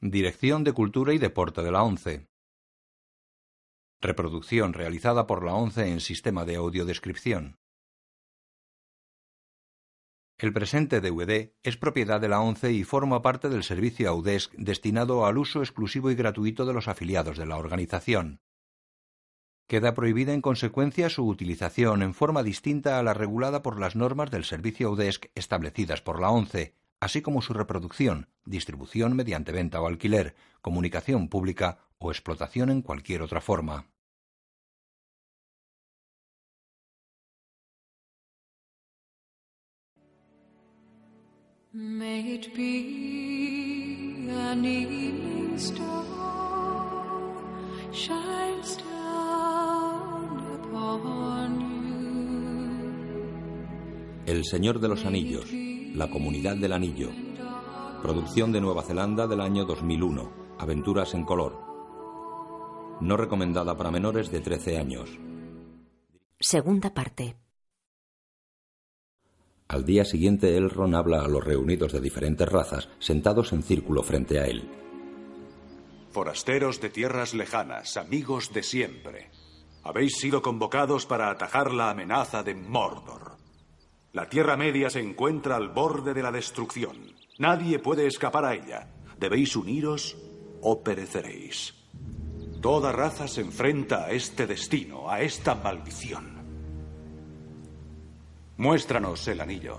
Dirección de Cultura y Deporte de la ONCE. Reproducción realizada por la ONCE en sistema de audiodescripción. El presente DVD es propiedad de la ONCE y forma parte del servicio AUDESC destinado al uso exclusivo y gratuito de los afiliados de la organización. Queda prohibida en consecuencia su utilización en forma distinta a la regulada por las normas del servicio AUDESC establecidas por la ONCE, así como su reproducción, distribución mediante venta o alquiler, comunicación pública o explotación en cualquier otra forma. El Señor de los Anillos la Comunidad del Anillo. Producción de Nueva Zelanda del año 2001. Aventuras en color. No recomendada para menores de 13 años. Segunda parte. Al día siguiente, Elrond habla a los reunidos de diferentes razas, sentados en círculo frente a él. Forasteros de tierras lejanas, amigos de siempre. Habéis sido convocados para atajar la amenaza de Mordor. La Tierra Media se encuentra al borde de la destrucción. Nadie puede escapar a ella. Debéis uniros o pereceréis. Toda raza se enfrenta a este destino, a esta maldición. Muéstranos el anillo,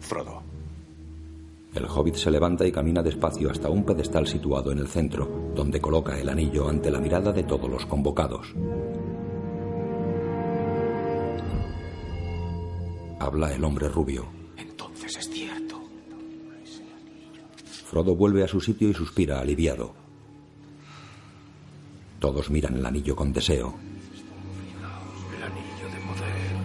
Frodo. El hobbit se levanta y camina despacio hasta un pedestal situado en el centro, donde coloca el anillo ante la mirada de todos los convocados. Habla el hombre rubio. Entonces es cierto. Frodo vuelve a su sitio y suspira aliviado. Todos miran el anillo con deseo. El anillo de poder.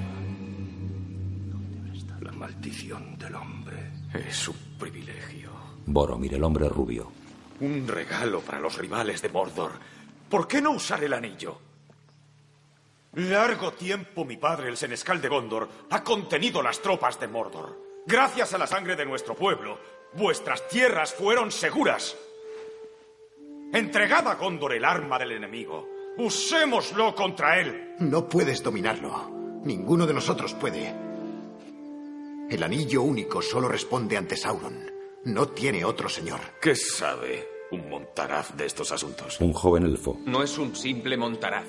La maldición del hombre. Es un privilegio. Boromir, el hombre rubio. Un regalo para los rivales de Mordor. ¿Por qué no usar el anillo? Largo tiempo mi padre, el senescal de Gondor, ha contenido las tropas de Mordor. Gracias a la sangre de nuestro pueblo, vuestras tierras fueron seguras. Entregad a Gondor el arma del enemigo. Usémoslo contra él. No puedes dominarlo. Ninguno de nosotros puede. El anillo único solo responde ante Sauron. No tiene otro señor. ¿Qué sabe un montaraz de estos asuntos? Un joven elfo. No es un simple montaraz.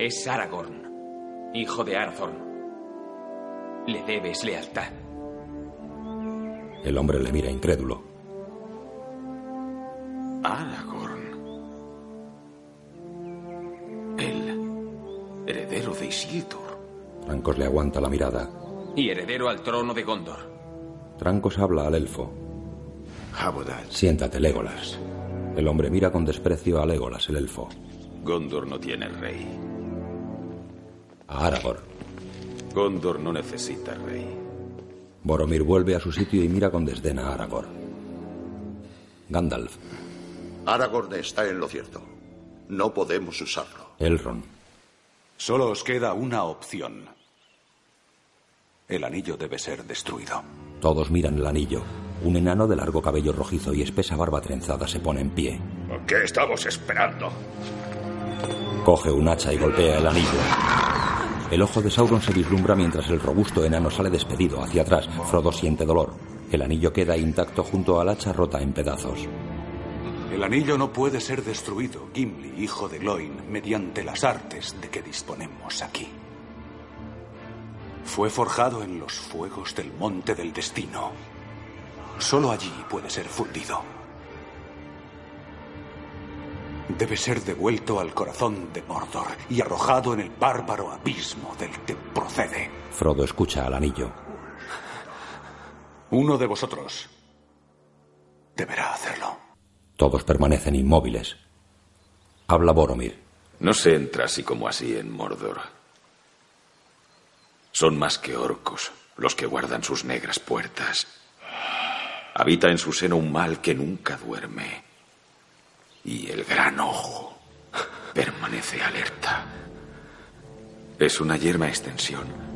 Es Aragorn, hijo de Arathorn. Le debes lealtad. El hombre le mira incrédulo. Aragorn. El heredero de Isildur. Trancos le aguanta la mirada. Y heredero al trono de Gondor. Trancos habla al elfo. Habodad. Siéntate, Legolas. El hombre mira con desprecio a Legolas, el elfo. Gondor no tiene rey. A Aragorn. Gondor no necesita rey. Boromir vuelve a su sitio y mira con desdén a Aragorn. Gandalf. Aragorn está en lo cierto. No podemos usarlo. Elrond. Solo os queda una opción. El anillo debe ser destruido. Todos miran el anillo. Un enano de largo cabello rojizo y espesa barba trenzada se pone en pie. ¿Qué estamos esperando? Coge un hacha y golpea el anillo. El ojo de Sauron se vislumbra mientras el robusto enano sale despedido hacia atrás. Frodo siente dolor. El anillo queda intacto junto al hacha rota en pedazos. El anillo no puede ser destruido, Gimli, hijo de Gloin, mediante las artes de que disponemos aquí. Fue forjado en los fuegos del Monte del Destino. Solo allí puede ser fundido debe ser devuelto al corazón de Mordor y arrojado en el bárbaro abismo del que procede. Frodo escucha al anillo. Uno de vosotros deberá hacerlo. Todos permanecen inmóviles. Habla Boromir. No se entra así como así en Mordor. Son más que orcos los que guardan sus negras puertas. Habita en su seno un mal que nunca duerme y el gran ojo permanece alerta. Es una yerma extensión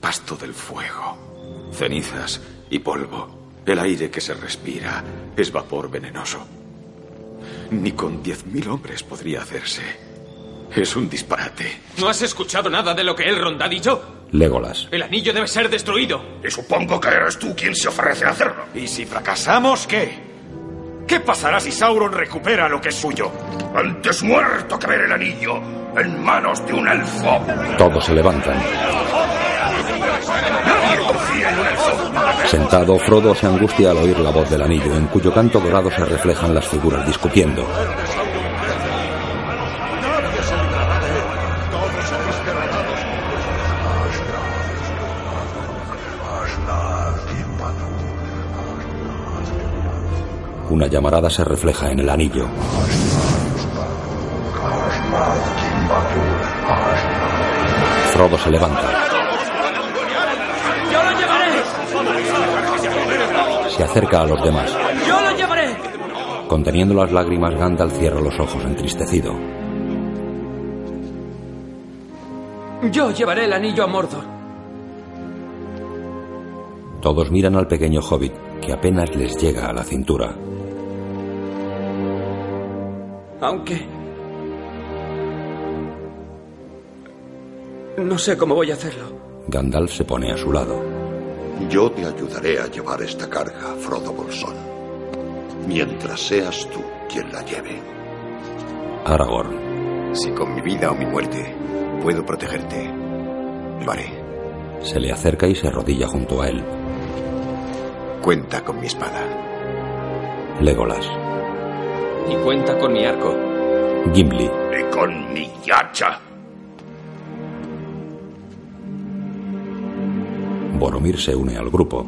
pasto del fuego, cenizas y polvo. El aire que se respira es vapor venenoso. Ni con diez mil hombres podría hacerse. Es un disparate. ¿No has escuchado nada de lo que Elrond ha dicho? Legolas. El anillo debe ser destruido. Y supongo que eres tú quien se ofrece a hacerlo. ¿Y si fracasamos, qué? ¿Qué pasará si Sauron recupera lo que es suyo? Antes muerto que ver el anillo en manos de un elfo. Todos se levantan. Sentado, Frodo se angustia al oír la voz del anillo, en cuyo canto dorado se reflejan las figuras discutiendo. Una llamarada se refleja en el anillo. Frodo se levanta. ¡Yo lo llevaré! Se acerca a los demás. ¡Yo lo llevaré! Conteniendo las lágrimas, Gandalf cierra los ojos entristecido. Yo llevaré el anillo a Mordor. Todos miran al pequeño hobbit, que apenas les llega a la cintura. Aunque... No sé cómo voy a hacerlo. Gandalf se pone a su lado. Yo te ayudaré a llevar esta carga, Frodo Bolsón. Mientras seas tú quien la lleve. Aragorn. Si con mi vida o mi muerte puedo protegerte, lo haré. Se le acerca y se arrodilla junto a él. Cuenta con mi espada. Legolas. Y cuenta con mi arco. Gimli. Y con mi hacha. Boromir se une al grupo.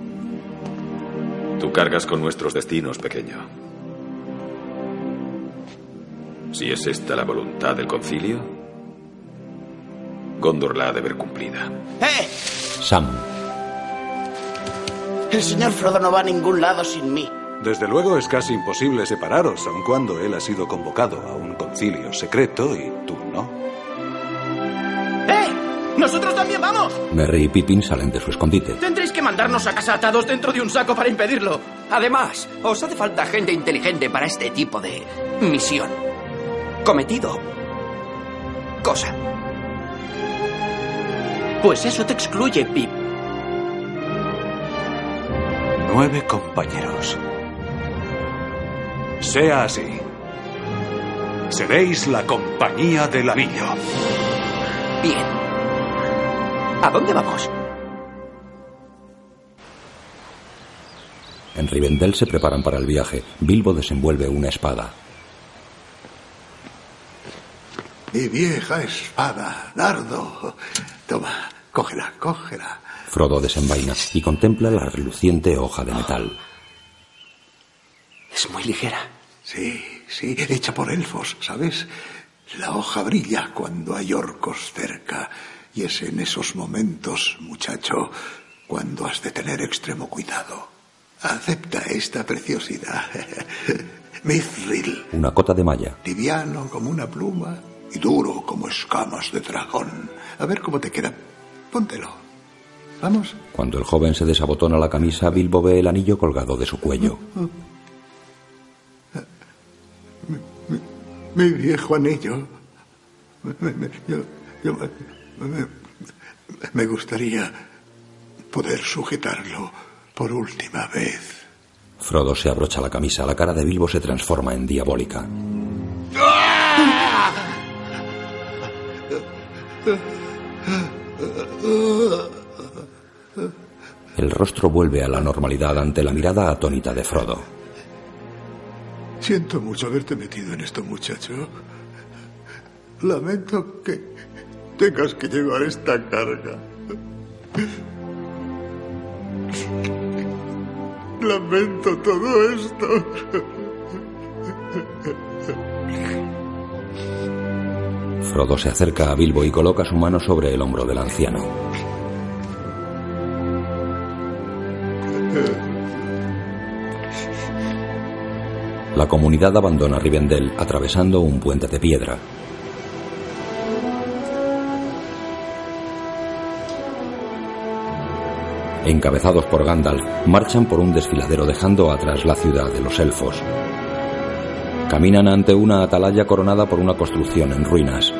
Tú cargas con nuestros destinos, pequeño. Si es esta la voluntad del concilio, Gondor la ha de ver cumplida. ¡Eh! Sam. El señor Frodo no va a ningún lado sin mí. Desde luego es casi imposible separaros, aun cuando él ha sido convocado a un concilio secreto y tú no. ¡Eh! ¡Nosotros también vamos! Merry y Pippin salen de su escondite. Tendréis que mandarnos a casa atados dentro de un saco para impedirlo. Además, os hace falta gente inteligente para este tipo de misión. Cometido. Cosa. Pues eso te excluye, Pip. Nueve compañeros. Sea así. Seréis la compañía del anillo. Bien. ¿A dónde vamos? En Rivendell se preparan para el viaje. Bilbo desenvuelve una espada. Mi vieja espada, Nardo. Toma, cógela, cógela. Frodo desenvaina y contempla la reluciente hoja de metal. Es muy ligera. Sí, sí, hecha por elfos, ¿sabes? La hoja brilla cuando hay orcos cerca. Y es en esos momentos, muchacho, cuando has de tener extremo cuidado. Acepta esta preciosidad. Mithril, Una cota de malla. liviano como una pluma y duro como escamas de dragón. A ver cómo te queda. Póntelo. Vamos. Cuando el joven se desabotona la camisa, Bilbo ve el anillo colgado de su cuello. Mi viejo anillo. Yo- yo- me gustaría poder sujetarlo por última vez. Frodo se abrocha la camisa. La cara de Bilbo se transforma en diabólica. El rostro vuelve a la normalidad ante la mirada atónita de Frodo. Siento mucho haberte metido en esto, muchacho. Lamento que tengas que llevar esta carga. Lamento todo esto. Frodo se acerca a Bilbo y coloca su mano sobre el hombro del anciano. La comunidad abandona Rivendell atravesando un puente de piedra. encabezados por Gandalf, marchan por un desfiladero dejando atrás la ciudad de los elfos. Caminan ante una atalaya coronada por una construcción en ruinas.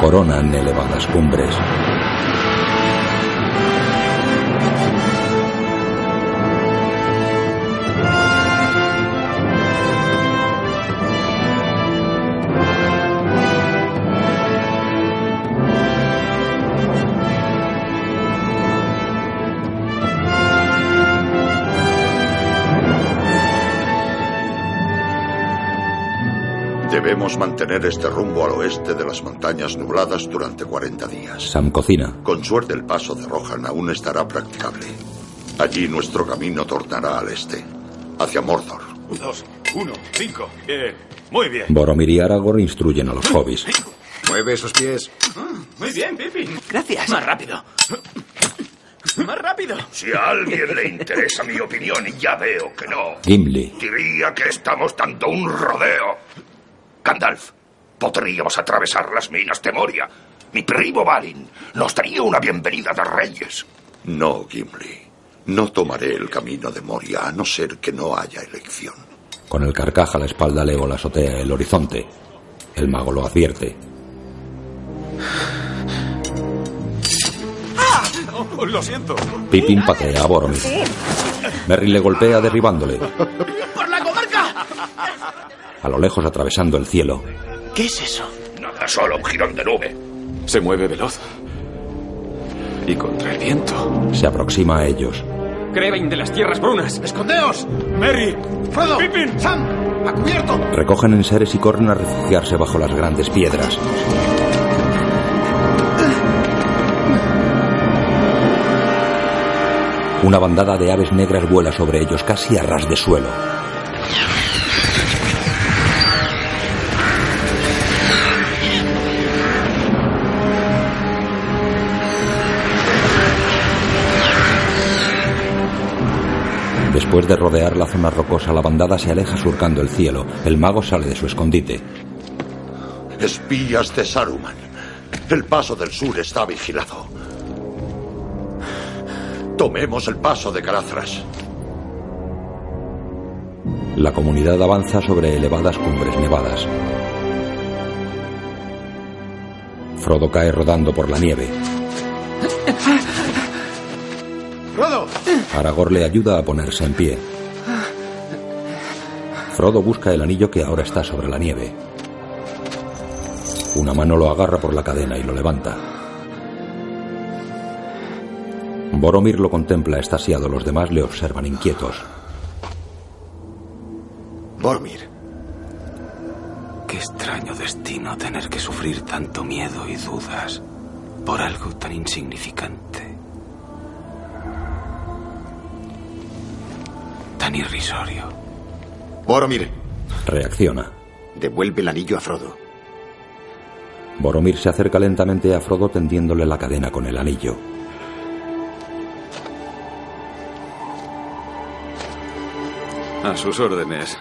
Coronan elevadas cumbres. Debemos mantener este rumbo al oeste de las montañas nubladas durante 40 días. Sam cocina. Con suerte el paso de Rohan aún estará practicable. Allí nuestro camino tornará al este, hacia Mordor. Dos, uno, cinco. Bien. Muy bien. Boromir y Aragorn instruyen a los hobbits. Mueve esos pies. Muy bien, Pippin. Gracias. Más rápido. Más rápido. Si a alguien le interesa mi opinión, y ya veo que no, Gimli. diría que estamos dando un rodeo. Gandalf, podríamos atravesar las minas de Moria. Mi primo Balin nos daría una bienvenida de reyes. No, Gimli. No tomaré el camino de Moria a no ser que no haya elección. Con el carcaj a la espalda, Legolas azotea el horizonte. El mago lo advierte. Oh, lo siento. Pippin patea a Boromir. Merry le golpea derribándole. ¡Por la! A lo lejos atravesando el cielo. ¿Qué es eso? Nada, solo un jirón de nube. Se mueve veloz. Y contra el viento. Se aproxima a ellos. Creven de las tierras brunas. ¡Escondeos! ¡Merry! ¡Frodo! ¡Pippin! ¡Sam! ¡A cubierto! Recogen enseres y corren a refugiarse bajo las grandes piedras. Una bandada de aves negras vuela sobre ellos casi a ras de suelo. Después de rodear la zona rocosa, la bandada se aleja surcando el cielo. El mago sale de su escondite. Espías de Saruman. El paso del sur está vigilado. Tomemos el paso de Carazras. La comunidad avanza sobre elevadas cumbres nevadas. Frodo cae rodando por la nieve. ¡Frodo! Aragorn le ayuda a ponerse en pie. Frodo busca el anillo que ahora está sobre la nieve. Una mano lo agarra por la cadena y lo levanta. Boromir lo contempla estasiado, los demás le observan inquietos. Boromir. Qué extraño destino tener que sufrir tanto miedo y dudas por algo tan insignificante. Tan irrisorio. Boromir, Reacciona. devuelve el anillo a Frodo. Boromir se acerca lentamente a Frodo tendiéndole la cadena con el anillo. A sus órdenes.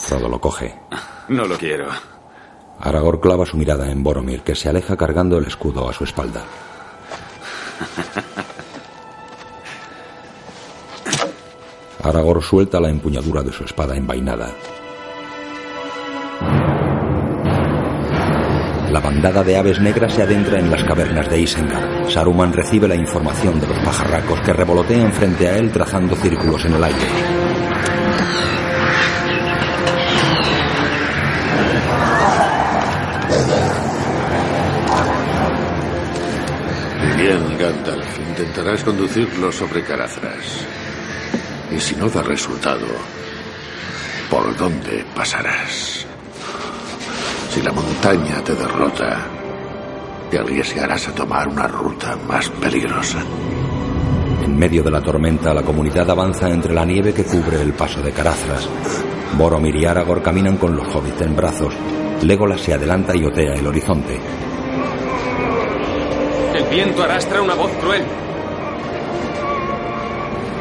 Frodo lo coge. No lo quiero. Aragorn clava su mirada en Boromir, que se aleja cargando el escudo a su espalda. Aragorn suelta la empuñadura de su espada envainada. La bandada de aves negras se adentra en las cavernas de Isengard. Saruman recibe la información de los pajarracos que revolotean frente a él trazando círculos en el aire. Bien, Gandalf, intentarás conducirlo sobre Carazras. Y si no da resultado, ¿por dónde pasarás? Si la montaña te derrota, te arriesgarás a tomar una ruta más peligrosa. En medio de la tormenta, la comunidad avanza entre la nieve que cubre el paso de Carazras. Boromir y Aragorn caminan con los hobbits en brazos. Legolas se adelanta y otea el horizonte. El viento arrastra una voz cruel.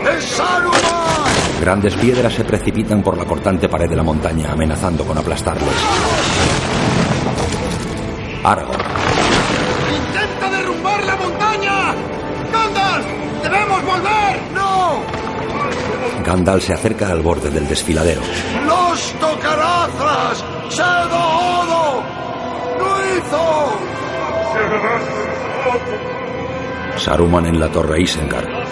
¡Es Saruman! Grandes piedras se precipitan por la cortante pared de la montaña, amenazando con aplastarlos. Aragorn. ¡Intenta derrumbar la montaña! ¡Gandalf! ¡Debemos volver! ¡No! Gandalf se acerca al borde del desfiladero. ¡Los tocarazas! ¡Sedo Odo! ¡Nuizo! Saruman en la torre Isengard.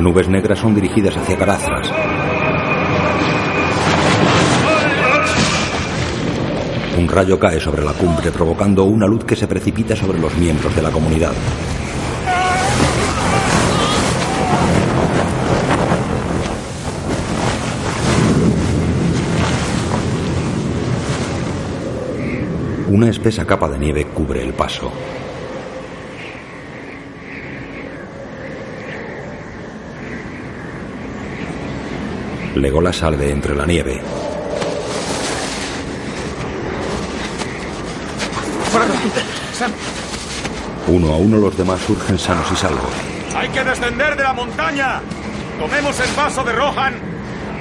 Nubes negras son dirigidas hacia Carazras. Un rayo cae sobre la cumbre provocando una luz que se precipita sobre los miembros de la comunidad. Una espesa capa de nieve cubre el paso. Legolas sale de entre la nieve. Uno a uno los demás surgen sanos y salvos. ¡Hay que descender de la montaña! Tomemos el paso de Rohan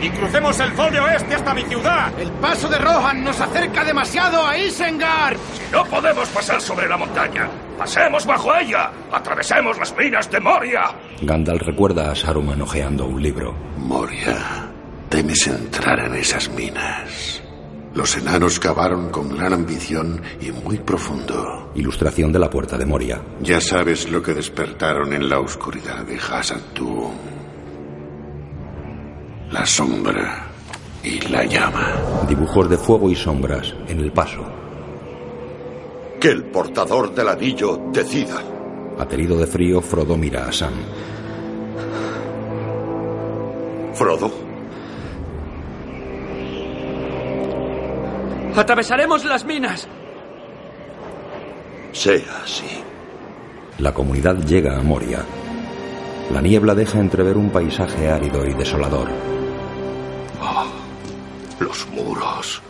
y crucemos el Fol de Oeste hasta mi ciudad. El paso de Rohan nos acerca demasiado a Isengard. No podemos pasar sobre la montaña. Pasemos bajo ella. Atravesemos las minas de Moria. Gandalf recuerda a Saruman hojeando un libro. Moria, temes entrar en esas minas. Los enanos cavaron con gran ambición y muy profundo. Ilustración de la puerta de Moria. Ya sabes lo que despertaron en la oscuridad de Hasatu. La sombra y la llama. Dibujos de fuego y sombras en el paso. Que el portador del anillo decida. Aterido de frío, Frodo mira a Sam. Frodo, Atravesaremos las minas. sea así. La comunidad llega a Moria. La niebla deja entrever un paisaje árido y desolador. Los muros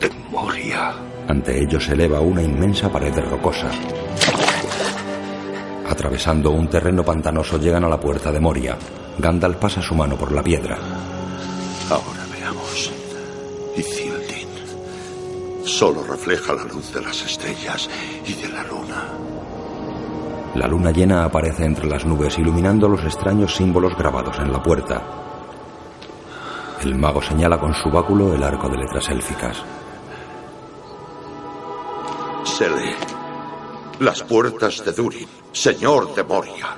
de Moria. Ante ellos se eleva una inmensa pared rocosa. Atravesando un terreno pantanoso llegan a la puerta de Moria. Gandalf pasa su mano por la piedra. Ahora veamos. Ithildin. Solo refleja la luz de las estrellas y de la luna. La luna llena aparece entre las nubes iluminando los extraños símbolos grabados en la puerta. El mago señala con su báculo el arco de letras élficas. Sele. Las puertas de Durin, señor de Moria.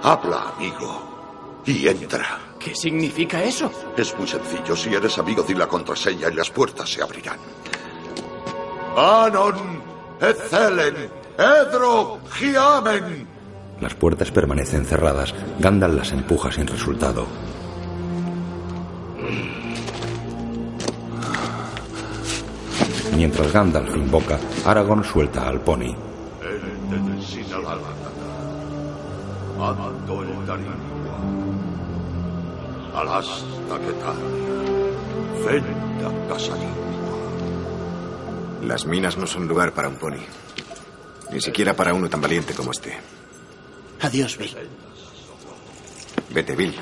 Habla, amigo. Y entra. ¿Qué significa eso? Es muy sencillo. Si eres amigo, di la contraseña y las puertas se abrirán. Anon, Ethelen, Edro, Giamen. Las puertas permanecen cerradas. Gandalf las empuja sin resultado. Mientras Gandalf invoca, Aragorn suelta al pony. Las minas no son lugar para un pony. Ni siquiera para uno tan valiente como este. Adiós, Bill. Vete, Bill.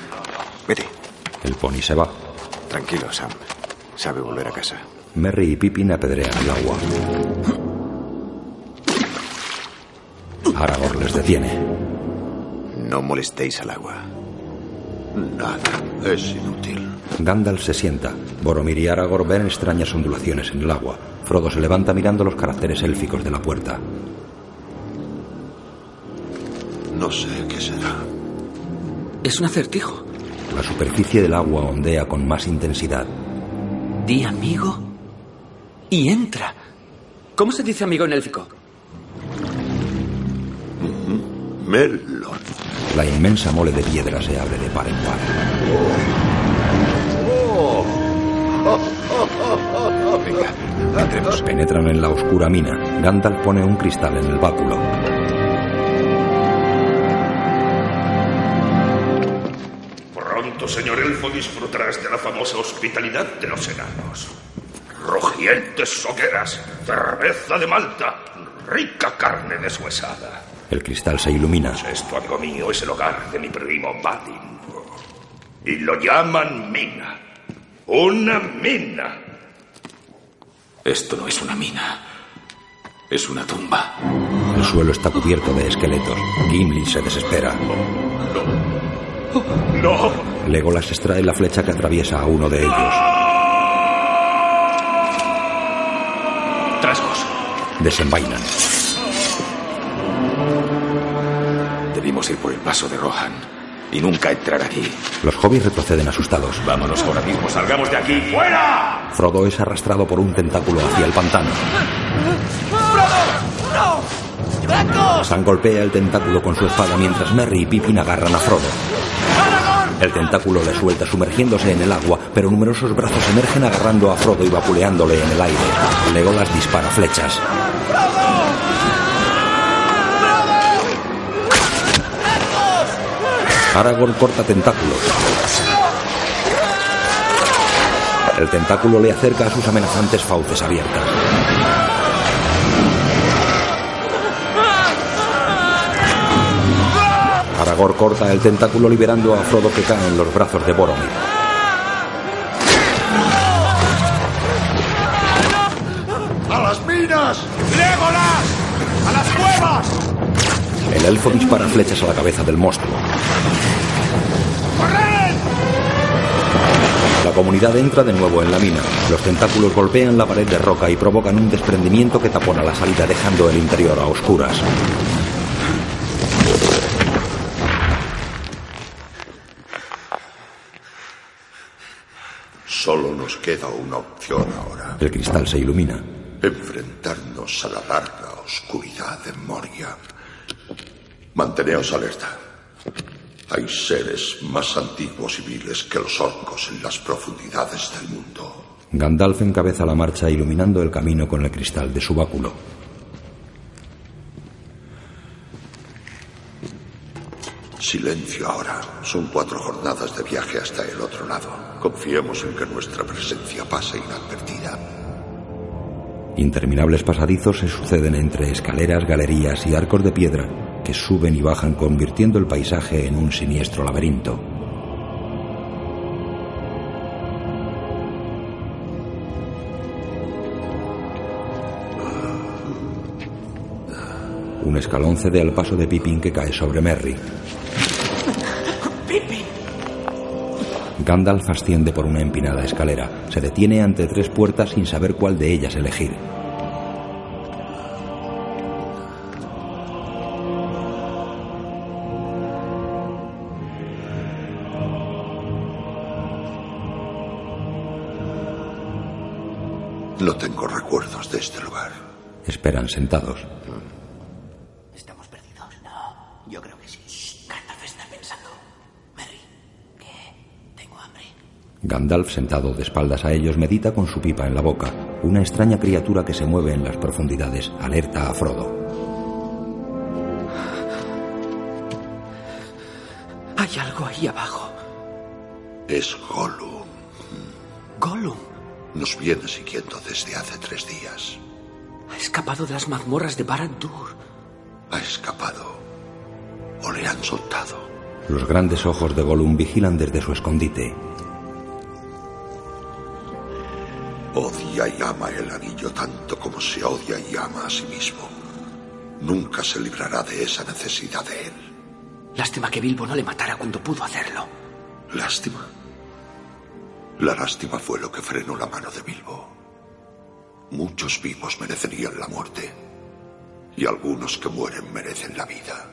Vete. El pony se va. Tranquilo, Sam. Sabe volver a casa. Merry y Pippin apedrean el agua. Aragorn les detiene. No molestéis al agua. Nada. Es inútil. Gandalf se sienta. Boromir y Aragorn ven extrañas ondulaciones en el agua. Frodo se levanta mirando los caracteres élficos de la puerta. No sé qué será. Es un acertijo. La superficie del agua ondea con más intensidad. Di amigo y entra. ¿Cómo se dice amigo en élfico? Melon. La inmensa mole de piedra se abre de par en par. Venga, entremos. Penetran en la oscura mina. Gandalf pone un cristal en el báculo. Pronto, señor elfo, disfrutarás de la famosa hospitalidad de los enanos. Rugientes hogueras, cerveza de Malta, rica carne deshuesada. El cristal se ilumina. Esto, amigo mío, es el hogar de mi primo Balin. Y lo llaman mina. Una mina. Esto no es una mina. Es una tumba. El suelo está cubierto de esqueletos. Gimli se desespera. ¡No! Legolas extrae la flecha que atraviesa a uno de ellos. Trasgos. Desenvainan. Debimos ir por el paso de Rohan y nunca entrar aquí. Los hobbits retroceden asustados. Vámonos ahora mismo, salgamos de aquí. ¡Fuera! Frodo es arrastrado por un tentáculo hacia el pantano. ¡Frodo! ¡No! Sam golpea el tentáculo con su espada mientras Merry y Pippin agarran a Frodo. El tentáculo le suelta sumergiéndose en el agua, pero numerosos brazos emergen agarrando a Frodo y vapuleándole en el aire. Legolas dispara flechas. Aragorn corta tentáculos. El tentáculo le acerca a sus amenazantes fauces abiertas. Aragorn corta el tentáculo liberando a Frodo que cae en los brazos de Boromir. ¡A las minas! ¡Legolas! ¡A las cuevas! El elfo dispara flechas a la cabeza del monstruo. La comunidad entra de nuevo en la mina. Los tentáculos golpean la pared de roca y provocan un desprendimiento que tapona la salida dejando el interior a oscuras. Solo nos queda una opción ahora. El cristal se ilumina. Enfrentarnos a la larga oscuridad de Moria. Manteneos alerta. Hay seres más antiguos y viles que los orcos en las profundidades del mundo. Gandalf encabeza la marcha iluminando el camino con el cristal de su báculo. Silencio ahora. Son cuatro jornadas de viaje hasta el otro lado. Confiemos en que nuestra presencia pase inadvertida. Interminables pasadizos se suceden entre escaleras, galerías y arcos de piedra que suben y bajan convirtiendo el paisaje en un siniestro laberinto. Un escalón cede al paso de Pippin que cae sobre Merry. Gandalf asciende por una empinada escalera. Se detiene ante tres puertas sin saber cuál de ellas elegir. No tengo recuerdos de este lugar. Esperan sentados. ¿Estamos perdidos? No, yo creo que sí. Gandalf está pensando. Merry, ¿qué? Tengo hambre. Gandalf, sentado de espaldas a ellos, medita con su pipa en la boca. Una extraña criatura que se mueve en las profundidades alerta a Frodo. Hay algo ahí abajo. Es Gollum. Gollum. Nos viene siguiendo desde hace tres días. Ha escapado de las mazmorras de Barad-dûr. Ha escapado. O le han soltado. Los grandes ojos de Gollum vigilan desde su escondite. Odia y ama el anillo tanto como se odia y ama a sí mismo. Nunca se librará de esa necesidad de él. Lástima que Bilbo no le matara cuando pudo hacerlo. Lástima. La lástima fue lo que frenó la mano de Bilbo. Muchos vivos merecerían la muerte. Y algunos que mueren merecen la vida.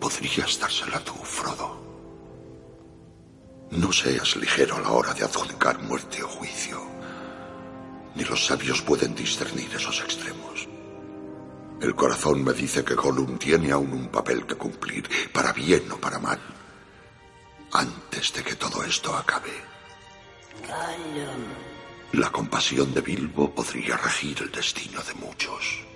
Podrías dársela tú, Frodo. No seas ligero a la hora de adjudicar muerte o juicio. Ni los sabios pueden discernir esos extremos. El corazón me dice que Gollum tiene aún un papel que cumplir, para bien o para mal, antes de que todo esto acabe. La compasión de Bilbo podría regir el destino de muchos.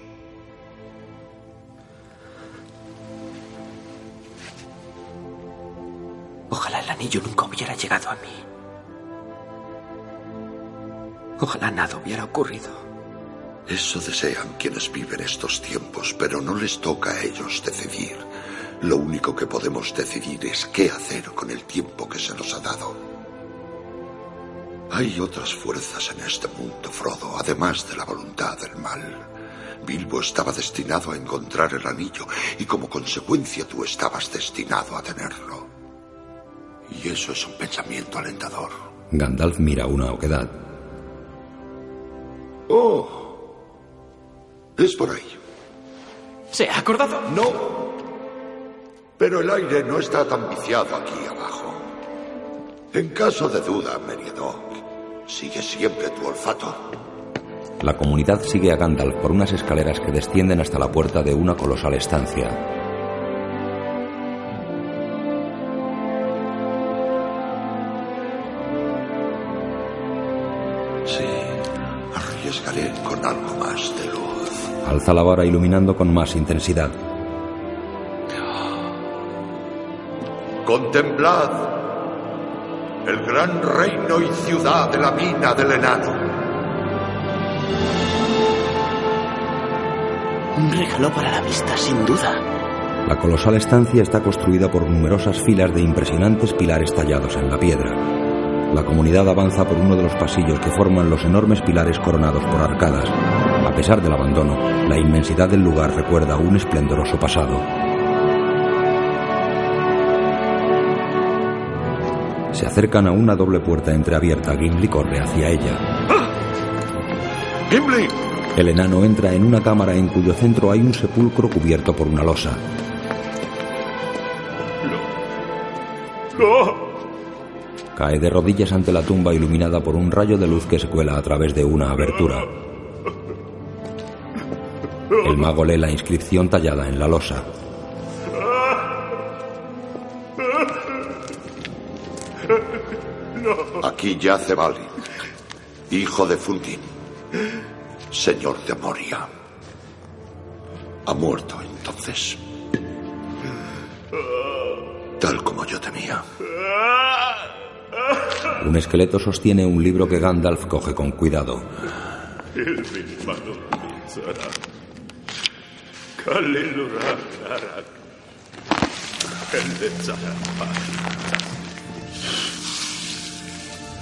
Ojalá el anillo nunca hubiera llegado a mí. Ojalá nada hubiera ocurrido. Eso desean quienes viven estos tiempos, pero no les toca a ellos decidir. Lo único que podemos decidir es qué hacer con el tiempo que se nos ha dado. Hay otras fuerzas en este mundo, Frodo, además de la voluntad del mal. Bilbo estaba destinado a encontrar el anillo y como consecuencia tú estabas destinado a tenerlo. Y eso es un pensamiento alentador. Gandalf mira una oquedad. Oh. Es por ahí. ¿Se ha acordado? No. Pero el aire no está tan viciado aquí abajo. En caso de duda, Meriadoc, sigue siempre tu olfato. La comunidad sigue a Gandalf por unas escaleras que descienden hasta la puerta de una colosal estancia. Alza la vara iluminando con más intensidad. Contemplad el gran reino y ciudad de la mina del enano. Un regalo para la vista, sin duda. La colosal estancia está construida por numerosas filas de impresionantes pilares tallados en la piedra. La comunidad avanza por uno de los pasillos que forman los enormes pilares coronados por arcadas. A pesar del abandono, la inmensidad del lugar recuerda un esplendoroso pasado. Se acercan a una doble puerta entreabierta. Gimli corre hacia ella. ¡Gimli! El enano entra en una cámara en cuyo centro hay un sepulcro cubierto por una losa. ¡No! Cae de rodillas ante la tumba iluminada por un rayo de luz que se cuela a través de una abertura. El mago lee la inscripción tallada en la losa. Aquí yace Balin, hijo de Fundin, señor de Moria. Ha muerto entonces. Tal como yo temía. Un esqueleto sostiene un libro que Gandalf coge con cuidado.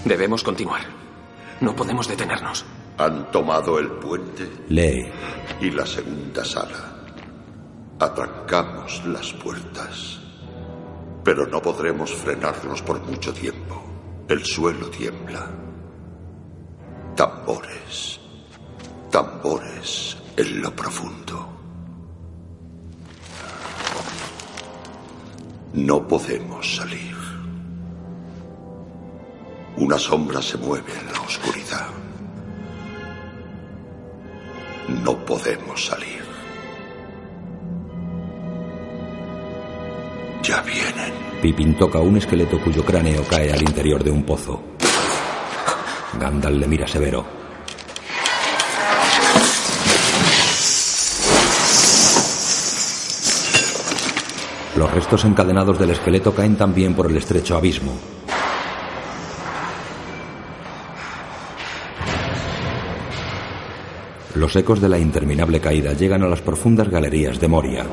Debemos continuar. No podemos detenernos. Han tomado el puente Lee. y la segunda sala. Atrancamos las puertas. Pero no podremos frenarlos por mucho tiempo. El suelo tiembla. Tambores. Tambores en lo profundo. No podemos salir. Una sombra se mueve en la oscuridad. No podemos salir. Ya vienen. Pippin toca un esqueleto cuyo cráneo cae al interior de un pozo. Gandalf le mira severo. Los restos encadenados del esqueleto caen también por el estrecho abismo. Los ecos de la interminable caída llegan a las profundas galerías de Moria.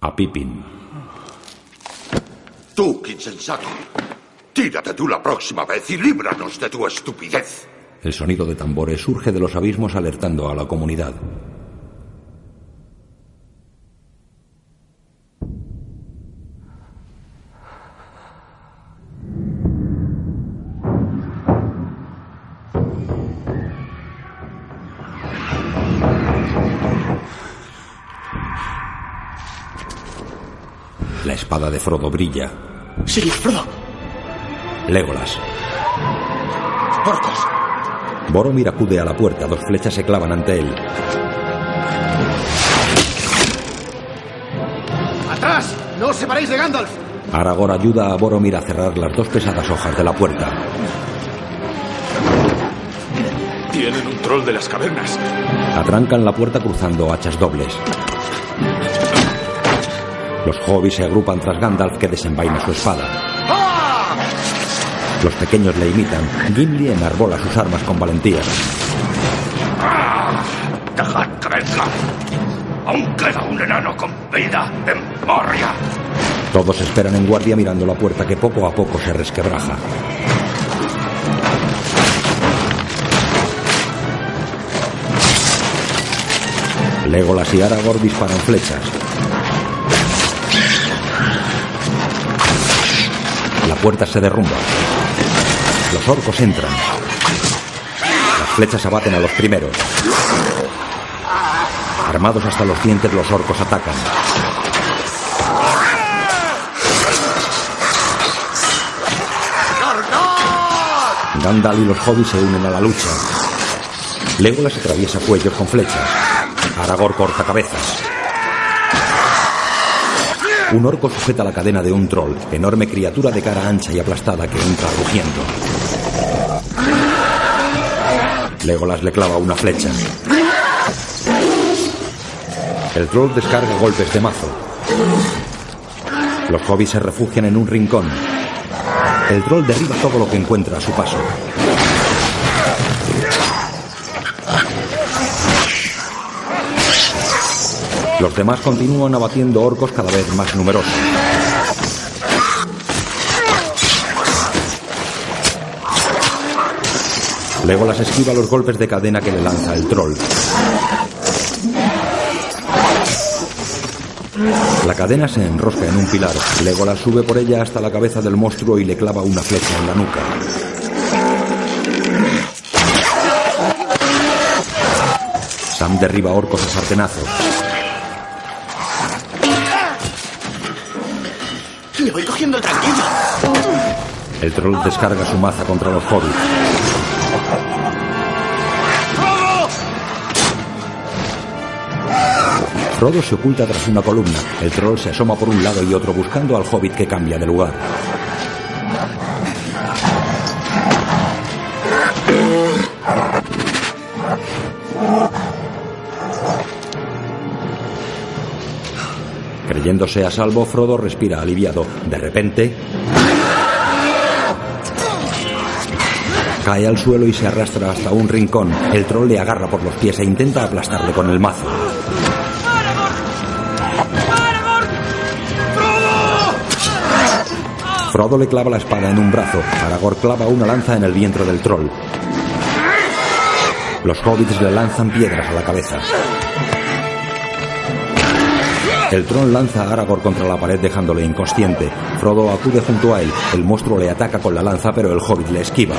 A Pippin. Tú, insensato. Tírate tú la próxima vez y líbranos de tu estupidez. El sonido de tambores surge de los abismos alertando a la comunidad. Espada de Frodo brilla. Sí, Frodo. Legolas. Orcos. Boromir acude a la puerta. Dos flechas se clavan ante él. ¡Atrás! ¡No os separéis de Gandalf! Aragorn ayuda a Boromir a cerrar las dos pesadas hojas de la puerta. Tienen un troll de las cavernas. Atrancan la puerta cruzando hachas dobles. Los hobbits se agrupan tras Gandalf que desenvaina su espada. Los pequeños le imitan. Gimli enarbola sus armas con valentía. ¡Dejad que venga! Aún queda un enano con vida en Moria. Todos esperan en guardia mirando la puerta que poco a poco se resquebraja. Legolas y Aragorn disparan flechas. Puerta se derrumba. Los orcos entran. Las flechas abaten a los primeros. Armados hasta los dientes, los orcos atacan. Gandalf y los hobbits se unen a la lucha. Legolas atraviesa cuellos con flechas. Aragorn corta cabezas. Un orco sujeta la cadena de un troll, enorme criatura de cara ancha y aplastada que entra rugiendo. Legolas le clava una flecha. El troll descarga golpes de mazo. Los hobbits se refugian en un rincón. El troll derriba todo lo que encuentra a su paso. Los demás continúan abatiendo orcos cada vez más numerosos. Legolas esquiva los golpes de cadena que le lanza el troll. La cadena se enrosca en un pilar. Legolas sube por ella hasta la cabeza del monstruo y le clava una flecha en la nuca. Sam derriba orcos a sartenazos. El troll descarga su maza contra los hobbits. Frodo se oculta tras una columna. El troll se asoma por un lado y otro buscando al hobbit que cambia de lugar. Creyéndose a salvo, Frodo respira aliviado. De repente... Cae al suelo y se arrastra hasta un rincón. El troll le agarra por los pies e intenta aplastarle con el mazo. Frodo le clava la espada en un brazo. Aragorn clava una lanza en el vientre del troll. Los hobbits le lanzan piedras a la cabeza. El troll lanza a Aragorn contra la pared dejándole inconsciente. Frodo acude junto a él. El monstruo le ataca con la lanza, pero el hobbit le esquiva.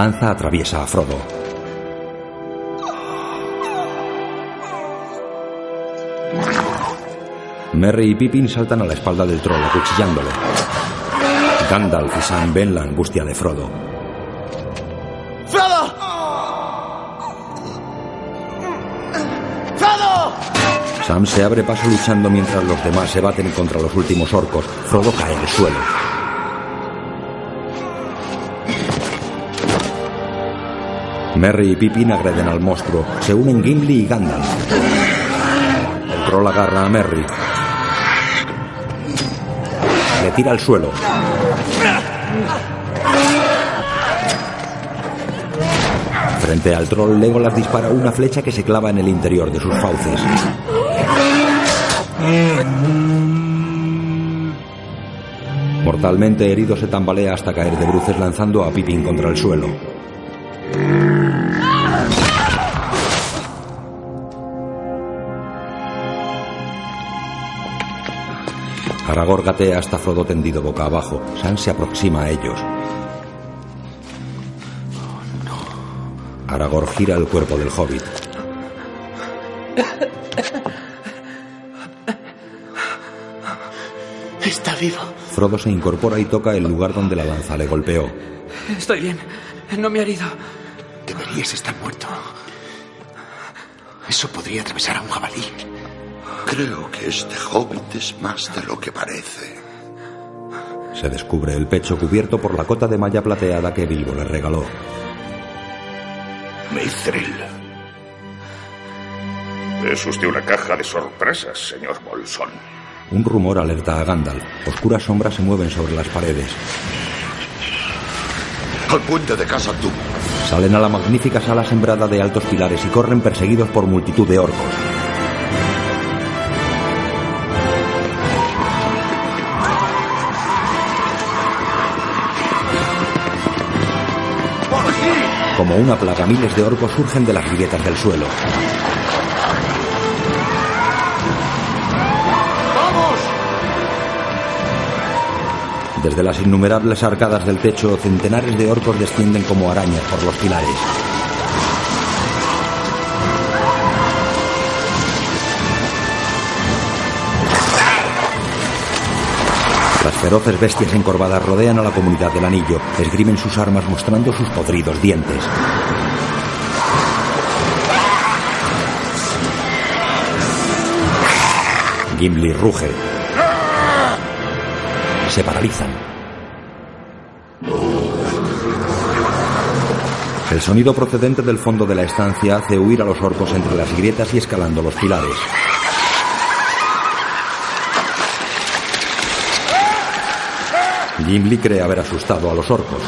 Lanza atraviesa a Frodo. Merry y Pippin saltan a la espalda del troll acuchillándole. Gandalf y Sam ven la angustia de Frodo. ¡Frodo! ¡Frodo! Sam se abre paso luchando mientras los demás se baten contra los últimos orcos. Frodo cae al suelo. Merry y Pippin agreden al monstruo. Se unen Gimli y Gandalf. El troll agarra a Merry. Le tira al suelo. Frente al troll, Legolas dispara una flecha que se clava en el interior de sus fauces. Mortalmente herido se tambalea hasta caer de bruces lanzando a Pippin contra el suelo. Aragorn gatea hasta Frodo tendido boca abajo. Sam se aproxima a ellos. Aragorn gira el cuerpo del hobbit. Está vivo. Frodo se incorpora y toca el lugar donde la lanza le golpeó. Estoy bien. No me ha herido. Deberías estar muerto. Eso podría atravesar a un jabalí. Creo que este hobbit es más de lo que parece. Se descubre el pecho cubierto por la cota de malla plateada que Bilbo le regaló. Mithril. Es usted una caja de sorpresas, señor Bolson. Un rumor alerta a Gandalf. Oscuras sombras se mueven sobre las paredes. Al puente de Casa Tú. Salen a la magnífica sala sembrada de altos pilares y corren perseguidos por multitud de orcos. Como una plaga, miles de orcos surgen de las grietas del suelo. Desde las innumerables arcadas del techo, centenares de orcos descienden como arañas por los pilares. Feroces bestias encorvadas rodean a la comunidad del anillo, esgrimen sus armas mostrando sus podridos dientes. Gimli ruge. Se paralizan. El sonido procedente del fondo de la estancia hace huir a los orcos entre las grietas y escalando los pilares. Gimli cree haber asustado a los orcos.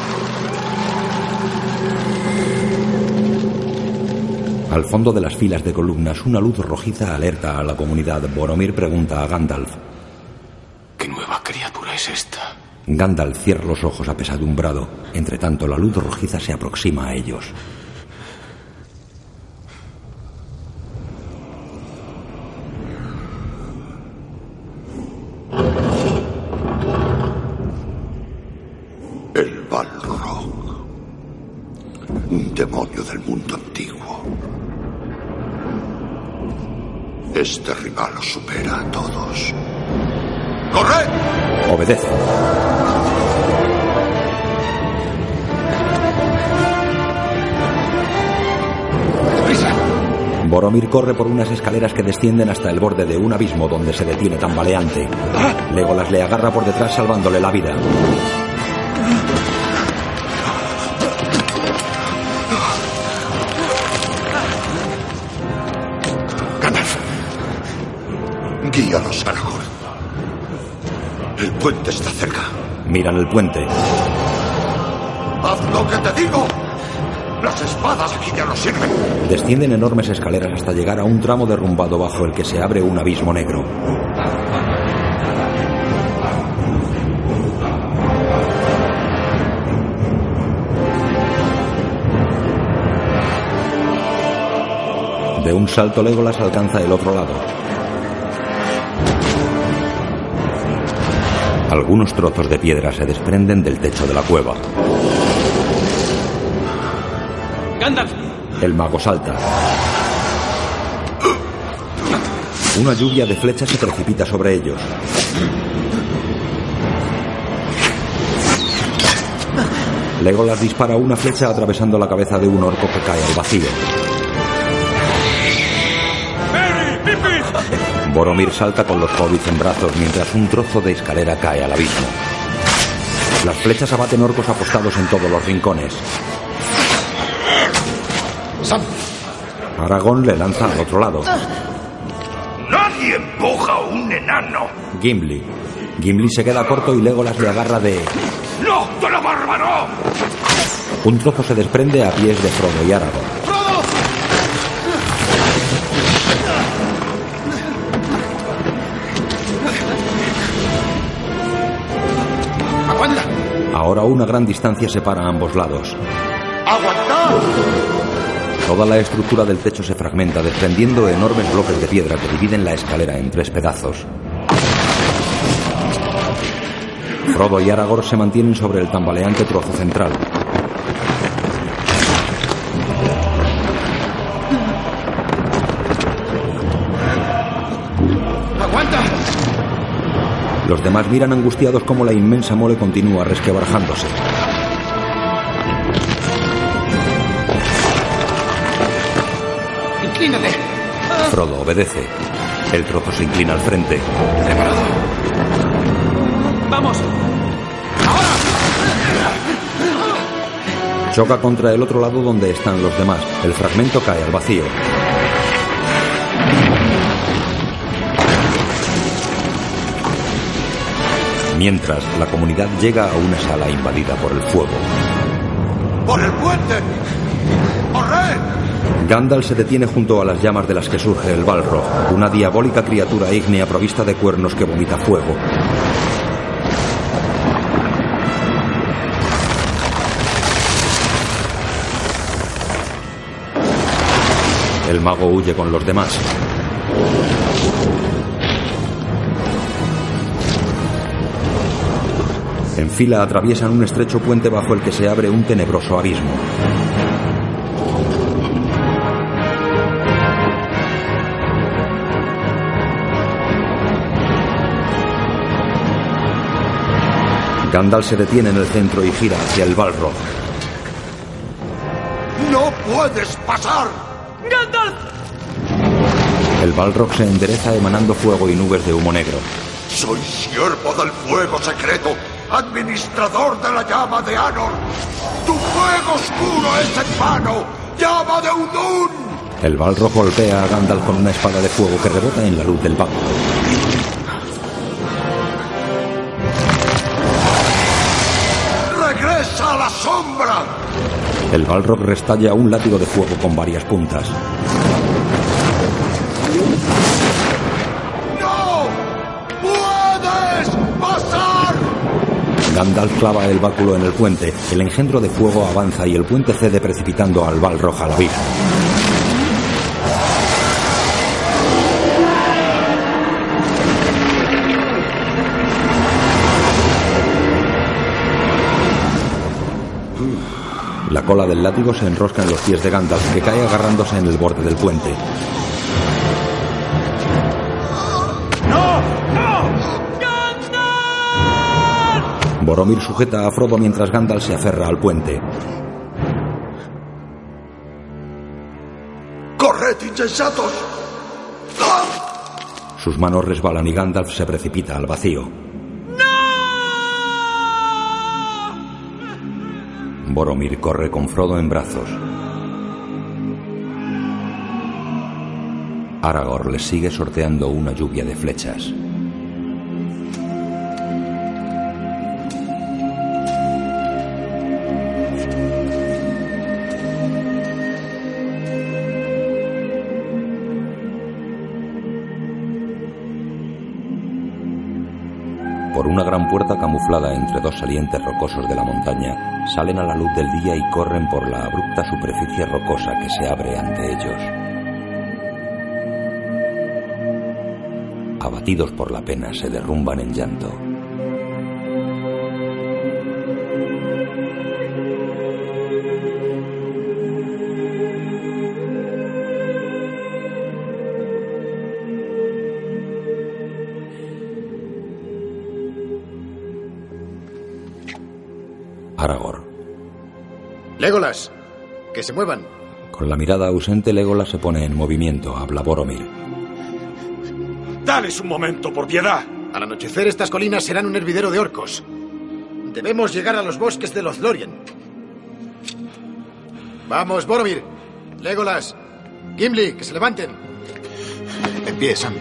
Al fondo de las filas de columnas, una luz rojiza alerta a la comunidad. Boromir pregunta a Gandalf. ¿Qué nueva criatura es esta? Gandalf cierra los ojos apesadumbrado. Entre tanto, la luz rojiza se aproxima a ellos. Corre por unas escaleras que descienden hasta el borde de un abismo donde se detiene tambaleante. Legolas le agarra por detrás salvándole la vida. Gandalf. Guíalos, Aragorn. El puente está cerca. Miran el puente. ¡Haz lo que te digo! Descienden enormes escaleras hasta llegar a un tramo derrumbado bajo el que se abre un abismo negro. De un salto Legolas alcanza el otro lado. Algunos trozos de piedra se desprenden del techo de la cueva. El mago salta. Una lluvia de flechas se precipita sobre ellos. Legolas dispara una flecha atravesando la cabeza de un orco que cae al vacío. Boromir salta con los hobbits en brazos mientras un trozo de escalera cae al abismo. Las flechas abaten orcos apostados en todos los rincones. Aragón le lanza al otro lado. Nadie empuja a un enano. Gimli. Gimli se queda corto y Legolas le agarra de... ¡No, de la barba no! Un trozo se desprende a pies de Frodo y Aragorn. ¡Aguanta! Ahora una gran distancia separa a ambos lados. ¡Aguanta! Toda la estructura del techo se fragmenta, desprendiendo enormes bloques de piedra que dividen la escalera en tres pedazos. Frodo y Aragorn se mantienen sobre el tambaleante trozo central. ¡Aguanta! Los demás miran angustiados cómo la inmensa mole continúa resquebrajándose. Frodo obedece. El trozo se inclina al frente. ¡Vamos! Choca contra el otro lado donde están los demás. El fragmento cae al vacío. Mientras, la comunidad llega a una sala invadida por el fuego. ¡Por el puente! Gandalf se detiene junto a las llamas de las que surge el Balrog, una diabólica criatura ígnea provista de cuernos que vomita fuego. El mago huye con los demás. En fila atraviesan un estrecho puente bajo el que se abre un tenebroso abismo. Gandalf se detiene en el centro y gira hacia el Balrog. ¡No puedes pasar! ¡Gandalf! El Balrog se endereza emanando fuego y nubes de humo negro. Soy siervo del fuego secreto, administrador de la llama de Anor. Tu fuego oscuro es en vano, llama de Udun. El Balrog golpea a Gandalf con una espada de fuego que rebota en la luz del báculo. El Balrog restalla un látigo de fuego con varias puntas. ¡No! ¡Puedes pasar! Gandalf clava el báculo en el puente, el engendro de fuego avanza y el puente cede precipitando al Balrog al abismo. La cola del látigo se enrosca en los pies de Gandalf, que cae agarrándose en el borde del puente. ¡No! ¡No! Boromir sujeta a Frodo mientras Gandalf se aferra al puente. ¡Corred, insensatos! Sus manos resbalan y Gandalf se precipita al vacío. Boromir corre con Frodo en brazos. Aragorn les sigue sorteando una lluvia de flechas. Puerta camuflada entre dos salientes rocosos de la montaña, salen a la luz del día y corren por la abrupta superficie rocosa que se abre ante ellos. Abatidos por la pena, se derrumban en llanto. Que se muevan. Con la mirada ausente, Legolas se pone en movimiento. Habla Boromir. Dales un momento, por piedad. Al anochecer estas colinas serán un hervidero de orcos. Debemos llegar a los bosques de los Lorien. Vamos, Boromir. Legolas. Gimli, que se levanten. En pie, Sam.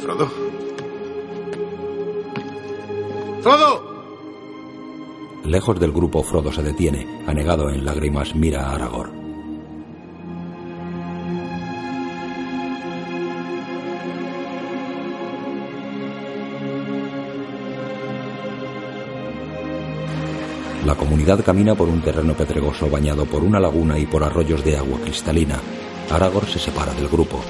Frodo. ¡Frodo! Lejos del grupo, Frodo se detiene. Anegado en lágrimas, mira a Aragorn. La comunidad camina por un terreno pedregoso bañado por una laguna y por arroyos de agua cristalina. Aragorn se separa del grupo.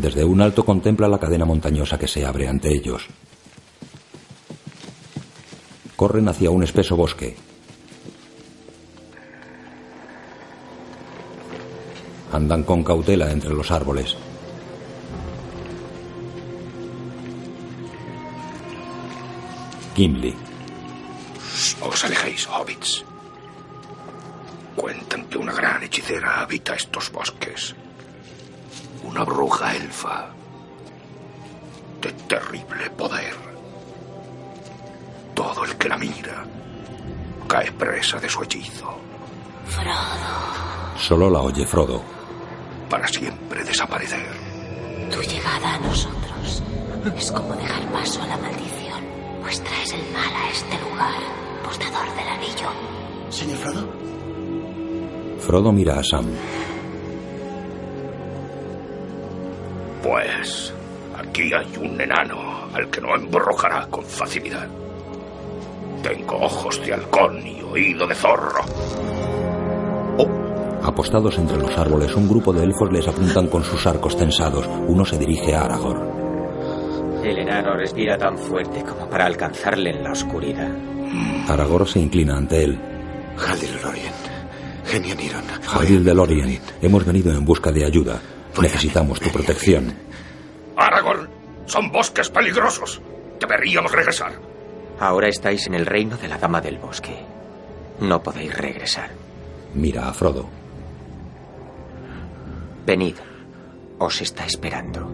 Desde un alto contempla la cadena montañosa que se abre ante ellos. Corren hacia un espeso bosque. Andan con cautela entre los árboles. Gimli. Os alejéis, hobbits. Cuentan que una gran hechicera habita estos bosques. Una bruja elfa de terrible poder. Todo el que la mira cae presa de su hechizo. Frodo, Solo la oye Frodo. Para siempre desaparecer. tu llegada a nosotros es como dejar paso a la maldición, pues traes el mal a este lugar, portador del anillo. Señor Frodo, Frodo mira a Sam. Pues aquí hay un enano al que no embrojará con facilidad. Tengo ojos de halcón y oído de zorro. Apostados entre los árboles, un grupo de elfos les apuntan con sus arcos tensados. Uno se dirige a Aragorn. El enano respira tan fuerte como para alcanzarle en la oscuridad. Aragorn se inclina ante él. Haldir Lorien. Genia Niron. Haldir de Lorien, hemos venido en busca de ayuda. Necesitamos tu protección. Aragorn, son bosques peligrosos. Deberíamos regresar. Ahora estáis en el reino de la Dama del Bosque. No podéis regresar. Mira a Frodo. Venid. Os está esperando.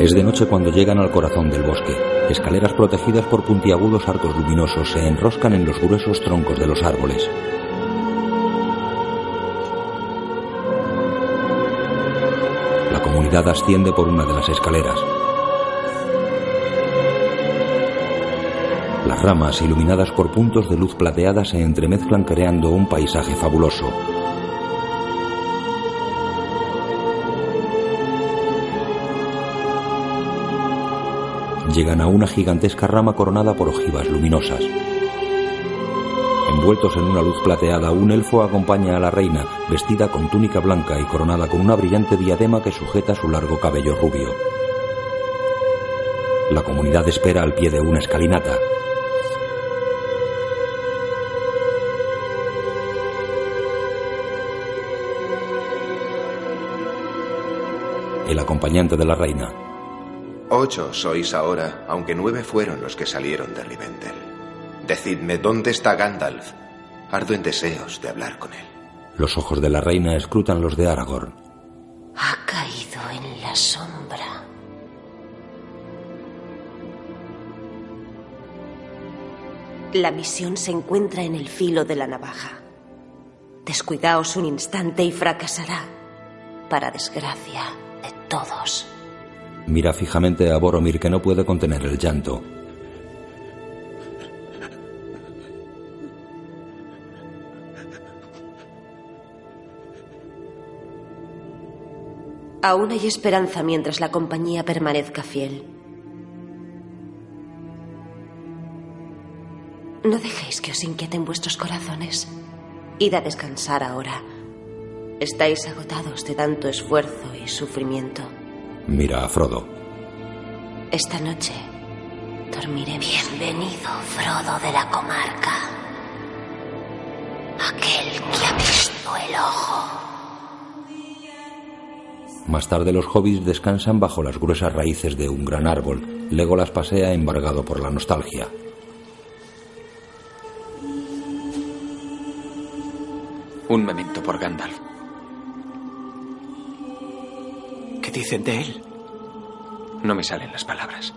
Es de noche cuando llegan al corazón del bosque. Escaleras protegidas por puntiagudos arcos luminosos se enroscan en los gruesos troncos de los árboles. La comunidad asciende por una de las escaleras. Las ramas, iluminadas por puntos de luz plateada, se entremezclan creando un paisaje fabuloso. Llegan a una gigantesca rama coronada por ojivas luminosas. Envueltos en una luz plateada, un elfo acompaña a la reina, vestida con túnica blanca y coronada con una brillante diadema que sujeta su largo cabello rubio. La comunidad espera al pie de una escalinata. El acompañante de la reina. Ocho sois ahora, aunque nueve fueron los que salieron de Rivendell. Decidme dónde está Gandalf. Ardo en deseos de hablar con él. Los ojos de la reina escrutan los de Aragorn. Ha caído en la sombra. La misión se encuentra en el filo de la navaja. Descuidaos un instante y fracasará, para desgracia de todos. Mira fijamente a Boromir que no puede contener el llanto. Aún hay esperanza mientras la compañía permanezca fiel. No dejéis que os inquieten vuestros corazones. Id a descansar ahora. Estáis agotados de tanto esfuerzo y sufrimiento. Mira a Frodo. Esta noche dormiré. Bienvenido, Frodo de la comarca. Aquel que ha visto el ojo. Más tarde los hobbits descansan bajo las gruesas raíces de un gran árbol. Legolas pasea embargado por la nostalgia. Un memento por Gandalf. ¿qué dicen de él? No me salen las palabras.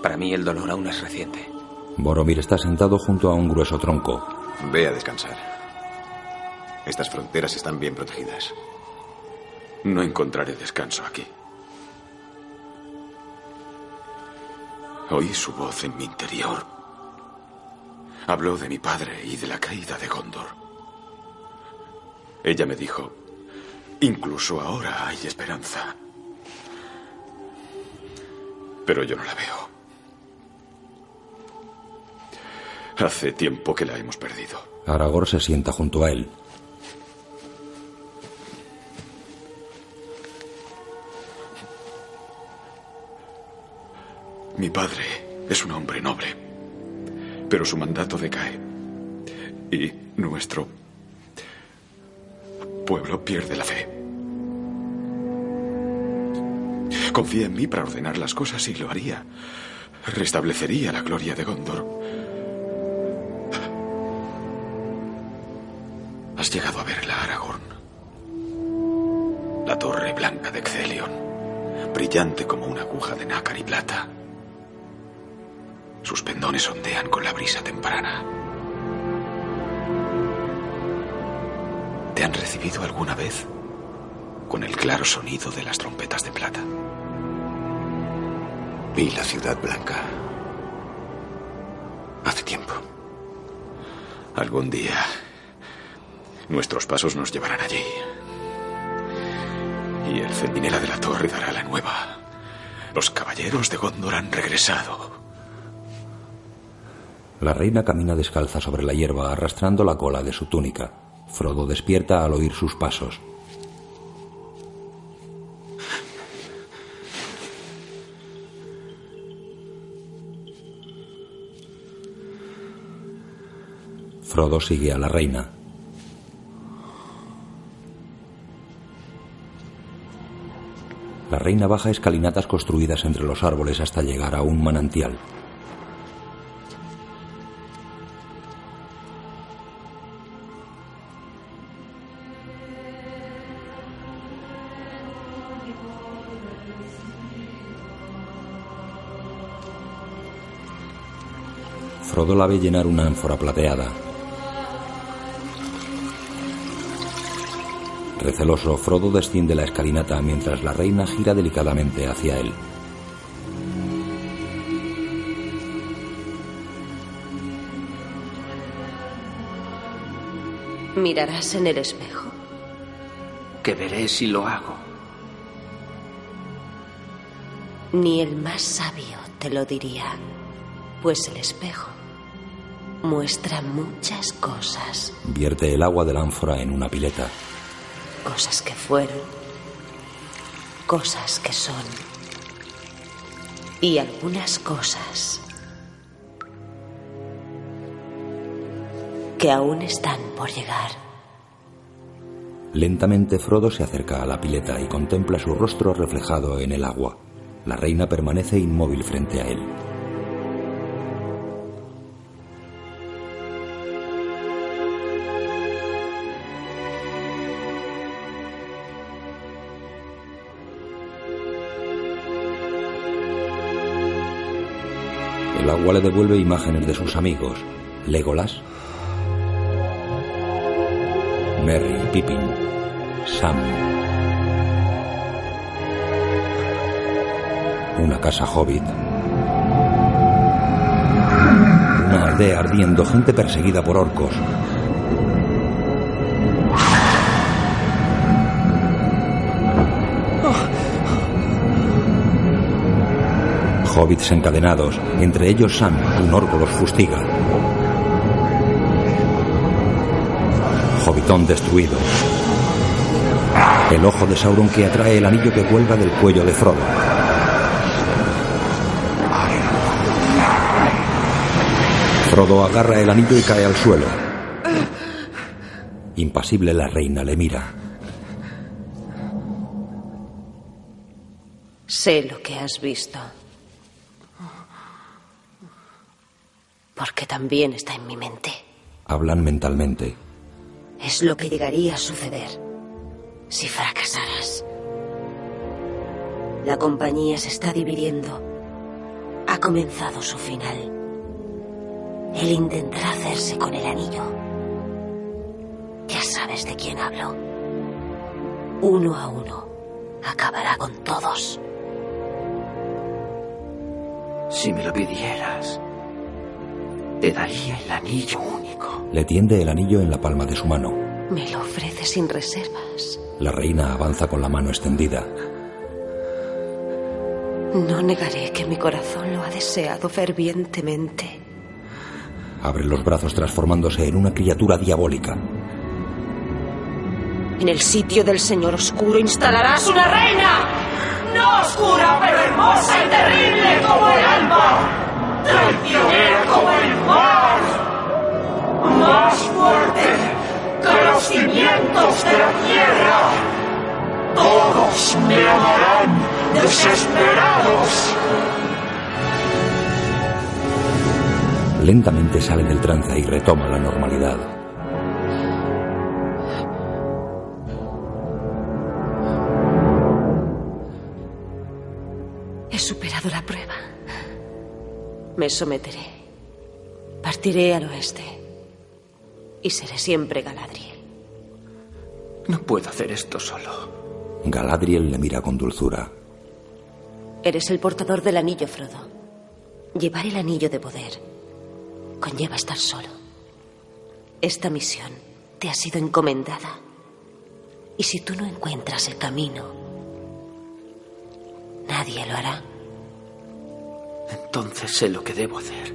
Para mí el dolor aún es reciente. Boromir está sentado junto a un grueso tronco. Ve a descansar. Estas fronteras están bien protegidas. No encontraré descanso aquí. Oí su voz en mi interior. Habló de mi padre y de la caída de Gondor. Ella me dijo, incluso ahora hay esperanza. Pero yo no la veo. Hace tiempo que la hemos perdido. Aragorn se sienta junto a él. Mi padre es un hombre noble, pero su mandato decae. Y nuestro pueblo pierde la fe. Confía en mí para ordenar las cosas y lo haría. Restablecería la gloria de Gondor. has llegado a verla, Aragorn. La torre blanca de Excelion, brillante como una aguja de nácar y plata. Sus pendones ondean con la brisa temprana. ¿Te han recibido alguna vez con el claro sonido de las trompetas de plata? Vi la ciudad blanca. Hace tiempo. Algún día nuestros pasos nos llevarán allí. Y el centinela de la torre dará la nueva. Los caballeros de Gondor han regresado. La reina camina descalza sobre la hierba arrastrando la cola de su túnica. Frodo despierta al oír sus pasos. Frodo sigue a la reina. La reina baja escalinatas construidas entre los árboles hasta llegar a un manantial. Frodo la ve llenar una ánfora plateada. Receloso, Frodo desciende la escalinata mientras la reina gira delicadamente hacia él. Mirarás en el espejo. Que veré si lo hago. Ni el más sabio te lo diría, pues el espejo muestra muchas cosas. Vierte el agua de la ánfora en una pileta. Cosas que fueron, cosas que son y algunas cosas que aún están por llegar. Lentamente Frodo se acerca a la pileta y contempla su rostro reflejado en el agua. La reina permanece inmóvil frente a él. Le devuelve imágenes de sus amigos. Legolas, Merry Pippin, Sam. Una casa hobbit. Una aldea ardiendo, gente perseguida por orcos. Hobbits encadenados, entre ellos Sam, un orco los fustiga. Hobbitón destruido. El ojo de Sauron que atrae el anillo que cuelga del cuello de Frodo. Frodo agarra el anillo y cae al suelo. Impasible la reina le mira. Sé lo que has visto. Porque también está en mi mente. Hablan mentalmente. Es lo que llegaría a suceder si fracasaras. La compañía se está dividiendo. Ha comenzado su final. Él intentará hacerse con el anillo. Ya sabes de quién hablo. Uno a uno. Acabará con todos. Si me lo pidieras, te daría el anillo único. Le tiende el anillo en la palma de su mano. Me lo ofrece sin reservas. La reina avanza con la mano extendida. No negaré que mi corazón lo ha deseado fervientemente. Abre los brazos transformándose en una criatura diabólica. En el sitio del Señor Oscuro instalarás una reina. No oscura, pero hermosa y terrible como el alma tranquilero como el mar, más fuerte que los cimientos de la tierra. Todos me amarán desesperados. Lentamente sale del trance y retoma la normalidad. He superado la prueba. Me someteré. Partiré al oeste. Y seré siempre Galadriel. No puedo hacer esto solo. Galadriel le mira con dulzura. Eres el portador del anillo, Frodo. Llevar el anillo de poder conlleva estar solo. Esta misión te ha sido encomendada. Y si tú no encuentras el camino, nadie lo hará. Entonces sé lo que debo hacer.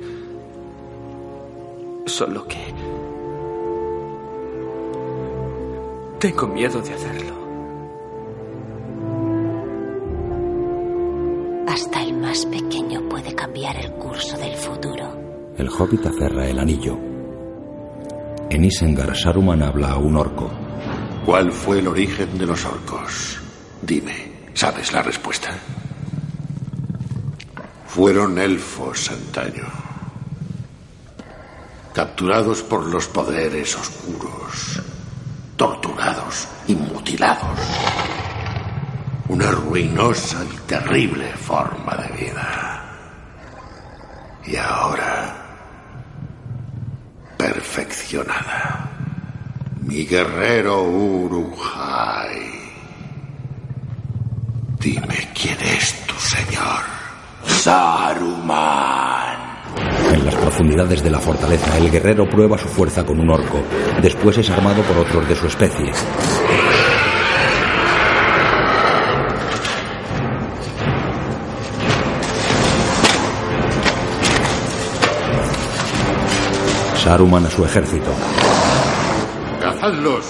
Solo que... Tengo miedo de hacerlo. Hasta el más pequeño puede cambiar el curso del futuro. El hobbit aferra el anillo. En Isengard, Saruman habla a un orco. ¿Cuál fue el origen de los orcos? Dime, ¿sabes la respuesta? Fueron elfos antaño, capturados por los poderes oscuros, torturados y mutilados. Una ruinosa y terrible forma de vida. Y ahora, perfeccionada. Mi guerrero Urujai. Dime quién es. Saruman. En las profundidades de la fortaleza, el guerrero prueba su fuerza con un orco. Después es armado por otros de su especie. Saruman a su ejército. Cazadlos.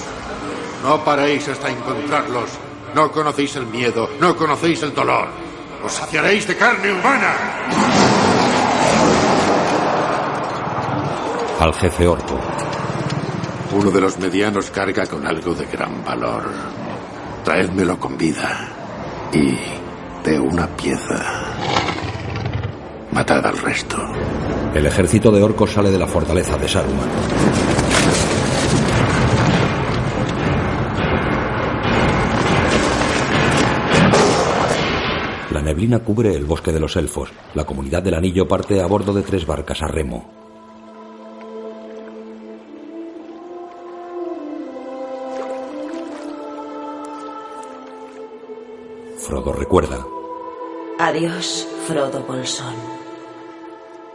No paréis hasta encontrarlos. No conocéis el miedo, no conocéis el dolor. Os saciaréis de carne humana. Al jefe orco. Uno de los medianos carga con algo de gran valor. Traédmelo con vida. Y de una pieza. Matad al resto. El ejército de orcos sale de la fortaleza de Saruman. Neblina cubre el bosque de los elfos. La comunidad del anillo parte a bordo de tres barcas a remo. Frodo recuerda. Adiós, Frodo Bolsón.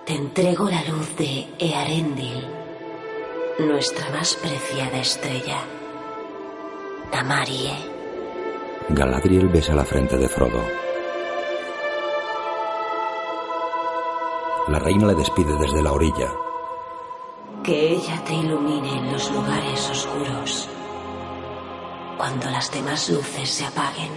Te entrego la luz de Earendil, nuestra más preciada estrella. Tamarie. Galadriel besa la frente de Frodo. La reina le despide desde la orilla. Que ella te ilumine en los lugares oscuros. Cuando las demás luces se apaguen.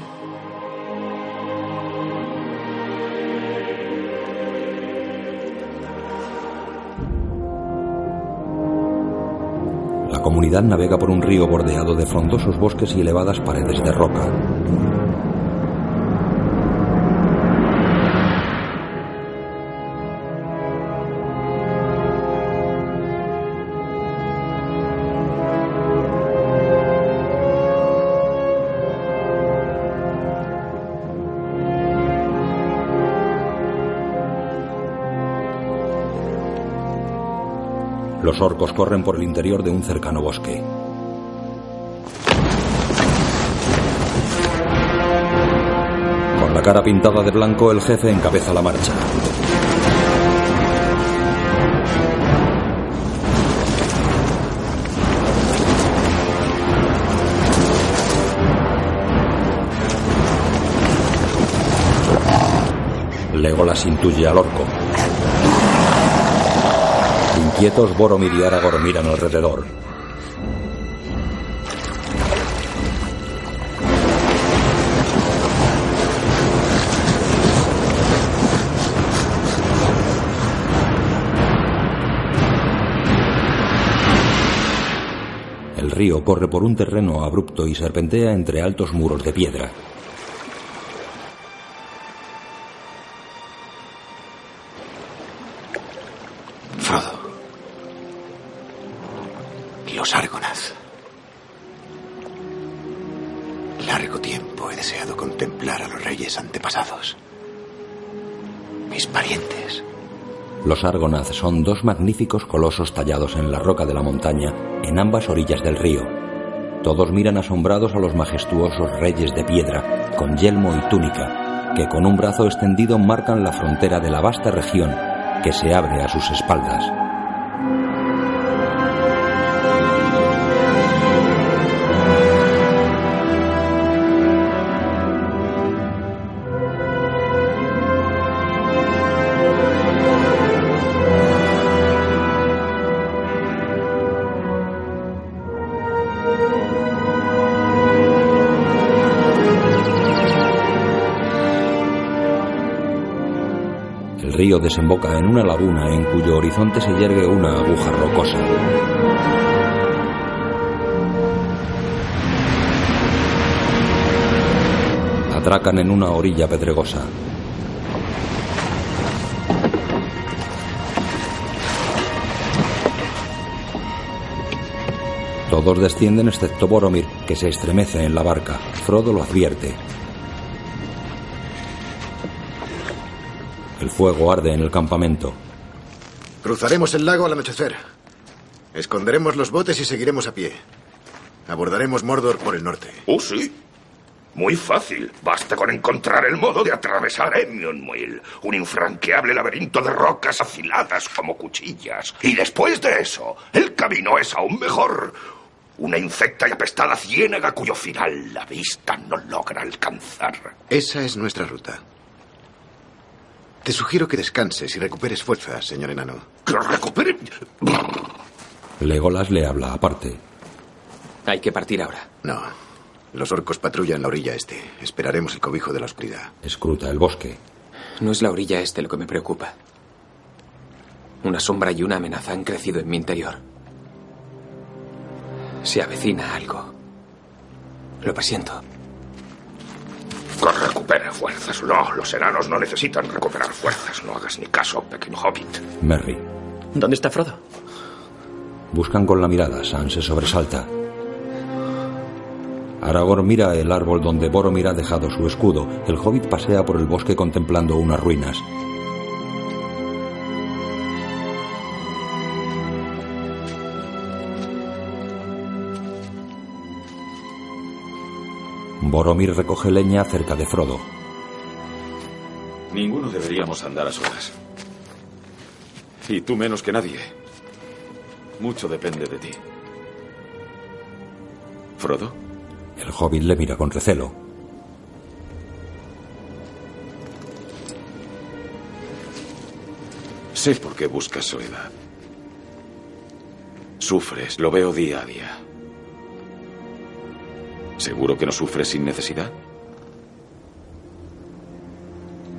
La comunidad navega por un río bordeado de frondosos bosques y elevadas paredes de roca. Los orcos corren por el interior de un cercano bosque. Con la cara pintada de blanco, el jefe encabeza la marcha. Legolas intuye al orco. Inquietos, Boromir y Aragorn miran alrededor. El río corre por un terreno abrupto y serpentea entre altos muros de piedra. Los Argonath son dos magníficos colosos tallados en la roca de la montaña, en ambas orillas del río. Todos miran asombrados a los majestuosos reyes de piedra, con yelmo y túnica, que con un brazo extendido marcan la frontera de la vasta región que se abre a sus espaldas. Desemboca en una laguna en cuyo horizonte se yergue una aguja rocosa. Atracan en una orilla pedregosa. Todos descienden excepto Boromir, que se estremece en la barca. Frodo lo advierte. Fuego arde en el campamento. Cruzaremos el lago al anochecer. Esconderemos los botes y seguiremos a pie. Abordaremos Mordor por el norte. Oh, sí. Muy fácil. Basta con encontrar el modo de atravesar Emionmuil, un infranqueable laberinto de rocas afiladas como cuchillas. Y después de eso, el camino es aún mejor. Una infecta y apestada ciénaga cuyo final la vista no logra alcanzar. Esa es nuestra ruta. Te sugiero que descanses y recuperes fuerzas, señor enano. ¿Que recupere? Legolas le habla aparte. Hay que partir ahora. No. Los orcos patrullan la orilla este. Esperaremos el cobijo de la oscuridad. Escruta el bosque. No es la orilla este lo que me preocupa. Una sombra y una amenaza han crecido en mi interior. Se avecina algo. Lo presiento. Que recupere fuerzas. No, los enanos no necesitan recuperar fuerzas. No hagas ni caso, pequeño hobbit. Merry. ¿Dónde está Frodo? Buscan con la mirada. Sam se sobresalta. Aragorn mira el árbol donde Boromir ha dejado su escudo. El hobbit pasea por el bosque contemplando unas ruinas. Boromir recoge leña cerca de Frodo. Ninguno deberíamos andar a solas. Y tú menos que nadie. Mucho depende de ti. ¿Frodo? El hobbit le mira con recelo. Sé por qué buscas soledad. Sufres, lo veo día a día. ¿Seguro que no sufres sin necesidad?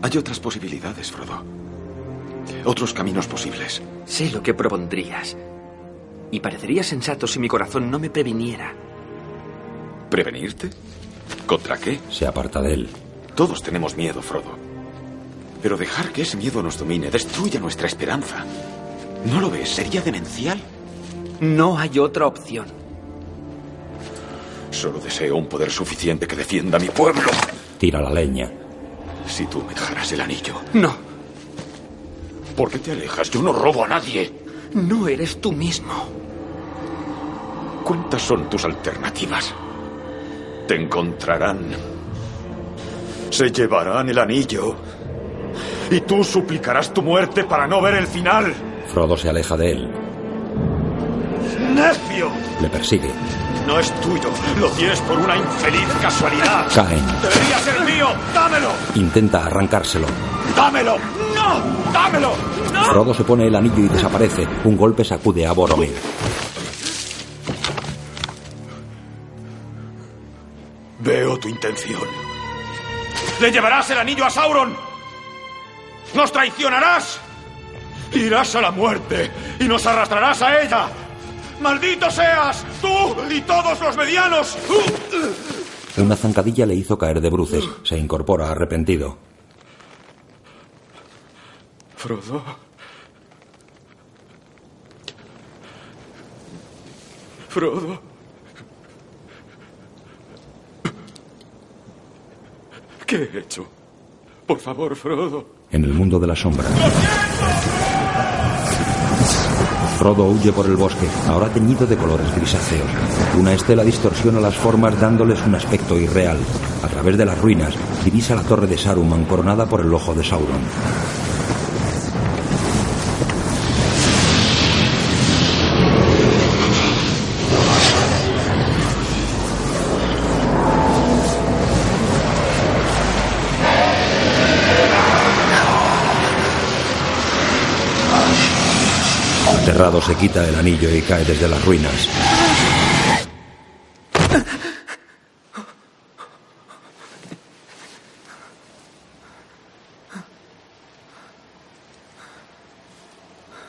Hay otras posibilidades, Frodo. Otros caminos posibles. Sé lo que propondrías. Y parecería sensato si mi corazón no me previniera. ¿Prevenirte? ¿Contra qué? Se aparta de él. Todos tenemos miedo, Frodo. Pero dejar que ese miedo nos domine destruya nuestra esperanza. ¿No lo ves? Sería demencial. No hay otra opción. Solo deseo un poder suficiente que defienda a mi pueblo. Tira la leña. Si tú me dejaras el anillo. No. ¿Por qué te alejas? Yo no robo a nadie. No eres tú mismo. ¿Cuántas son tus alternativas? Te encontrarán. Se llevarán el anillo. Y tú suplicarás tu muerte para no ver el final. Frodo se aleja de él. ¡Necio! Le persigue. No es tuyo. Lo tienes por una infeliz casualidad. Caen. Debería ser mío. ¡Dámelo! Intenta arrancárselo. ¡Dámelo! ¡No! ¡Dámelo! ¡No! Frodo se pone el anillo y desaparece. Un golpe sacude a Boromir. Veo tu intención. ¡Le llevarás el anillo a Sauron! ¡Nos traicionarás! Irás a la muerte y nos arrastrarás a ella. ¡Maldito seas! ¡Tú y todos los medianos! Una zancadilla le hizo caer de bruces. Se incorpora arrepentido. Frodo. Frodo. ¿Qué he hecho? Por favor, Frodo. En el mundo de la sombra. Frodo huye por el bosque, ahora teñido de colores grisáceos. Una estela distorsiona las formas dándoles un aspecto irreal. A través de las ruinas, divisa la torre de Saruman coronada por el ojo de Sauron. Aterrado se quita el anillo y cae desde las ruinas.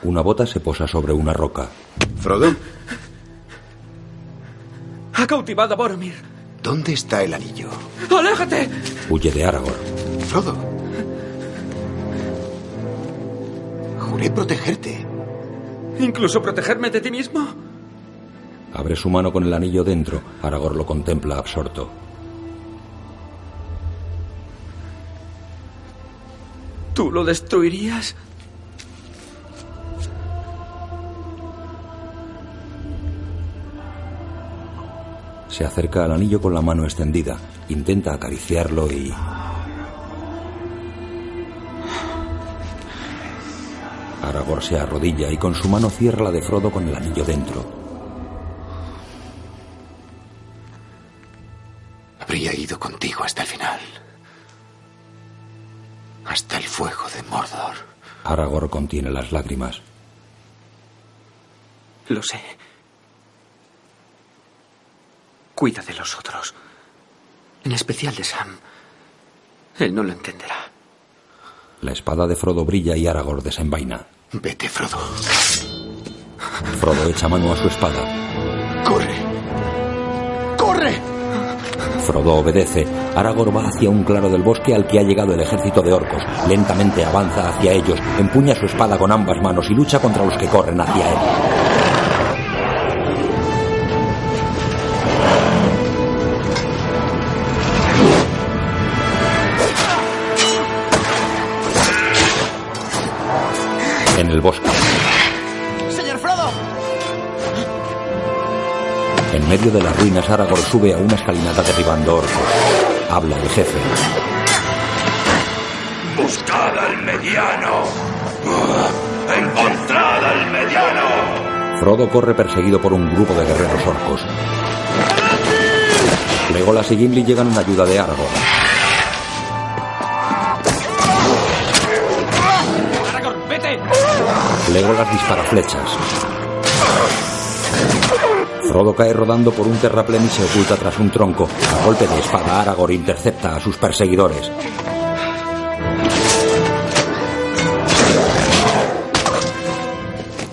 Una bota se posa sobre una roca. ¿Frodo? Ha cautivado a Boromir. ¿Dónde está el anillo? ¡Aléjate! Huye de Aragorn. Frodo. Juré protegerte. ¿Incluso protegerme de ti mismo? Abre su mano con el anillo dentro. Aragorn lo contempla absorto. ¿Tú lo destruirías? Se acerca al anillo con la mano extendida. Intenta acariciarlo y... Aragorn se arrodilla y con su mano cierra la de Frodo con el anillo dentro. Habría ido contigo hasta el final. Hasta el fuego de Mordor. Aragorn contiene las lágrimas. Lo sé. Cuida de los otros. En especial de Sam. Él no lo entenderá. La espada de Frodo brilla y Aragorn desenvaina. Vete, Frodo. Frodo echa mano a su espada. ¡Corre! ¡Corre! Frodo obedece. Aragorn va hacia un claro del bosque al que ha llegado el ejército de orcos. Lentamente avanza hacia ellos, empuña su espada con ambas manos y lucha contra los que corren hacia él. Bosque, ¡Señor Frodo! en medio de las ruinas, Aragorn sube a una escalinata derribando orcos. Habla el jefe. Buscad al mediano. Encontrad al mediano. Frodo corre perseguido por un grupo de guerreros orcos. Legolas y Gimli llegan en ayuda de Aragorn. Aragorn, Legolas dispara flechas. Frodo cae rodando por un terraplén y se oculta tras un tronco. A golpe de espada, Aragorn intercepta a sus perseguidores.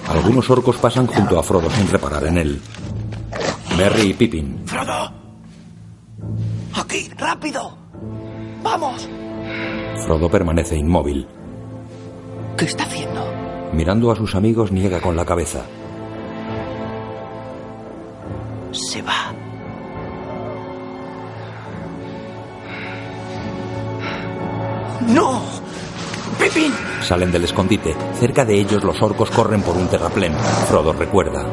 Algunos orcos pasan junto a Frodo sin reparar en él. Merry y Pippin. ¡Frodo! ¡Aquí! ¡Rápido! ¡Vamos! Frodo permanece inmóvil. ¿Qué está haciendo? Mirando a sus amigos, niega con la cabeza. Se va. ¡No! ¡Pipín! Salen del escondite. Cerca de ellos los orcos corren por un terraplén. Frodo recuerda.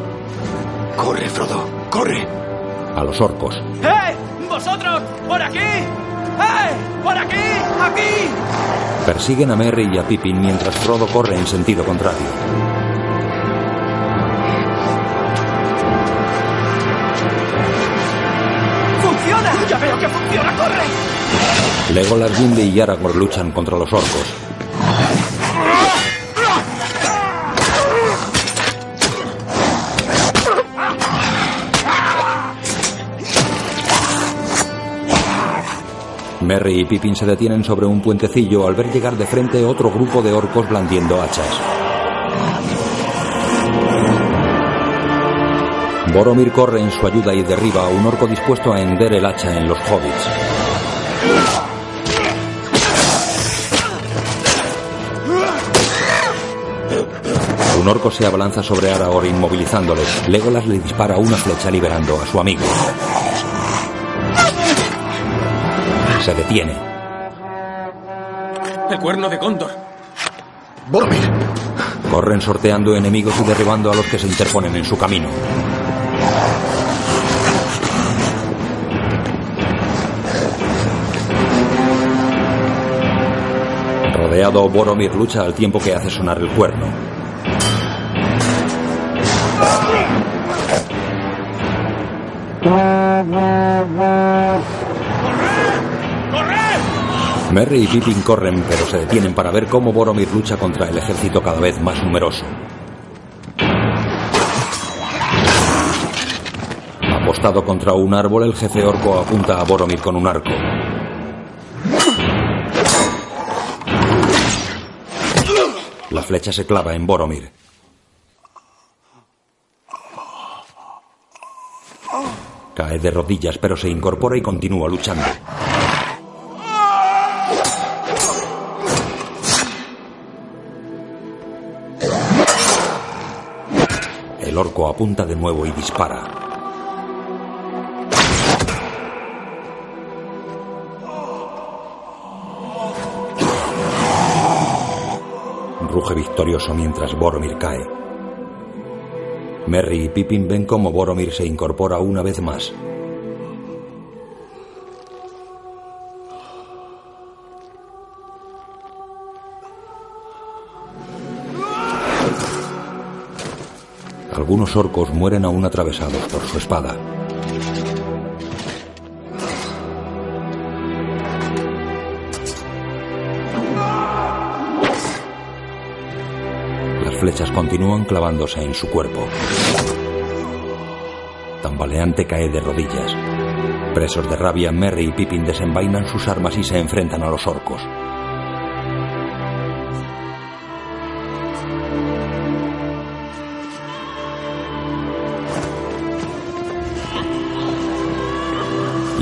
¡Corre, Frodo! ¡Corre! A los orcos. ¡Eh! ¡Vosotros! ¡Por aquí! ¡Eh! ¡Por aquí! ¡Aquí! Persiguen a Merry y a Pippin mientras Frodo corre en sentido contrario. ¡Funciona! ¡Ya veo que funciona! ¡Corre! Legolas, Gimli y Aragorn luchan contra los orcos. Merry y Pippin se detienen sobre un puentecillo al ver llegar de frente otro grupo de orcos blandiendo hachas. Boromir corre en su ayuda y derriba a un orco dispuesto a hender el hacha en los hobbits. Un orco se abalanza sobre Aragorn inmovilizándole. Legolas le dispara una flecha liberando a su amigo. Se detiene. El cuerno de Gondor. ¡Boromir! Corren sorteando enemigos y derribando a los que se interponen en su camino. Rodeado, Boromir lucha al tiempo que hace sonar el cuerno. Merry y Pippin corren, pero se detienen para ver cómo Boromir lucha contra el ejército cada vez más numeroso. Apostado contra un árbol, el jefe orco apunta a Boromir con un arco. La flecha se clava en Boromir. Cae de rodillas, pero se incorpora y continúa luchando. El orco apunta de nuevo y dispara. Ruge victorioso mientras Boromir cae. Merry y Pippin ven cómo Boromir se incorpora una vez más. Algunos orcos mueren aún atravesados por su espada. Las flechas continúan clavándose en su cuerpo. Tambaleante cae de rodillas. Presos de rabia, Merry y Pippin desenvainan sus armas y se enfrentan a los orcos.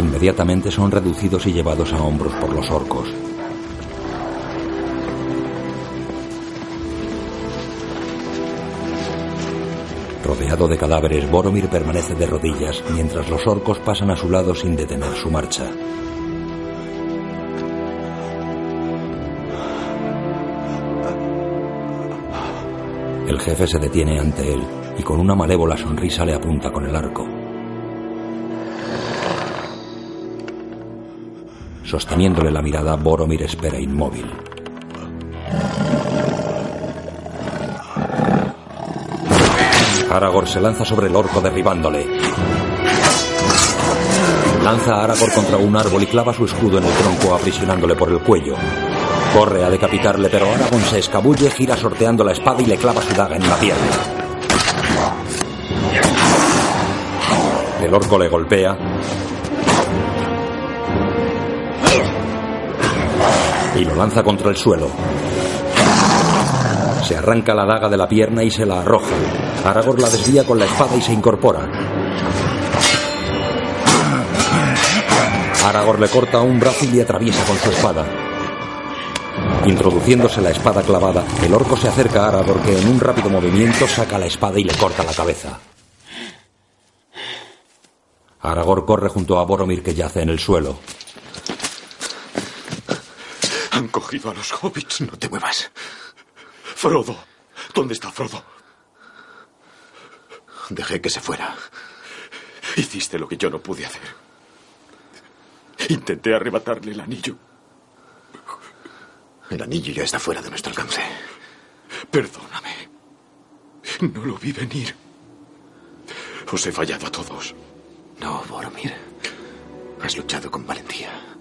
Inmediatamente son reducidos y llevados a hombros por los orcos. Rodeado de cadáveres, Boromir permanece de rodillas mientras los orcos pasan a su lado sin detener su marcha. El jefe se detiene ante él y con una malévola sonrisa le apunta con el arco. Sosteniéndole la mirada, Boromir espera inmóvil. Aragorn se lanza sobre el orco derribándole. Lanza a Aragorn contra un árbol y clava su escudo en el tronco aprisionándole por el cuello. Corre a decapitarle, pero Aragorn se escabulle, gira sorteando la espada y le clava su daga en la pierna. El orco le golpea. Y lo lanza contra el suelo. Se arranca la daga de la pierna y se la arroja. Aragorn la desvía con la espada y se incorpora. Aragorn le corta un brazo y le atraviesa con su espada. Introduciéndose la espada clavada, el orco se acerca a Aragorn que en un rápido movimiento saca la espada y le corta la cabeza. Aragorn corre junto a Boromir que yace en el suelo. Cogido a los hobbits. No te muevas. Frodo. ¿Dónde está Frodo? Dejé que se fuera. Hiciste lo que yo no pude hacer. Intenté arrebatarle el anillo. El anillo ya está fuera de nuestro alcance. Perdóname. No lo vi venir. Os he fallado a todos. No, Boromir. Has luchado con valentía.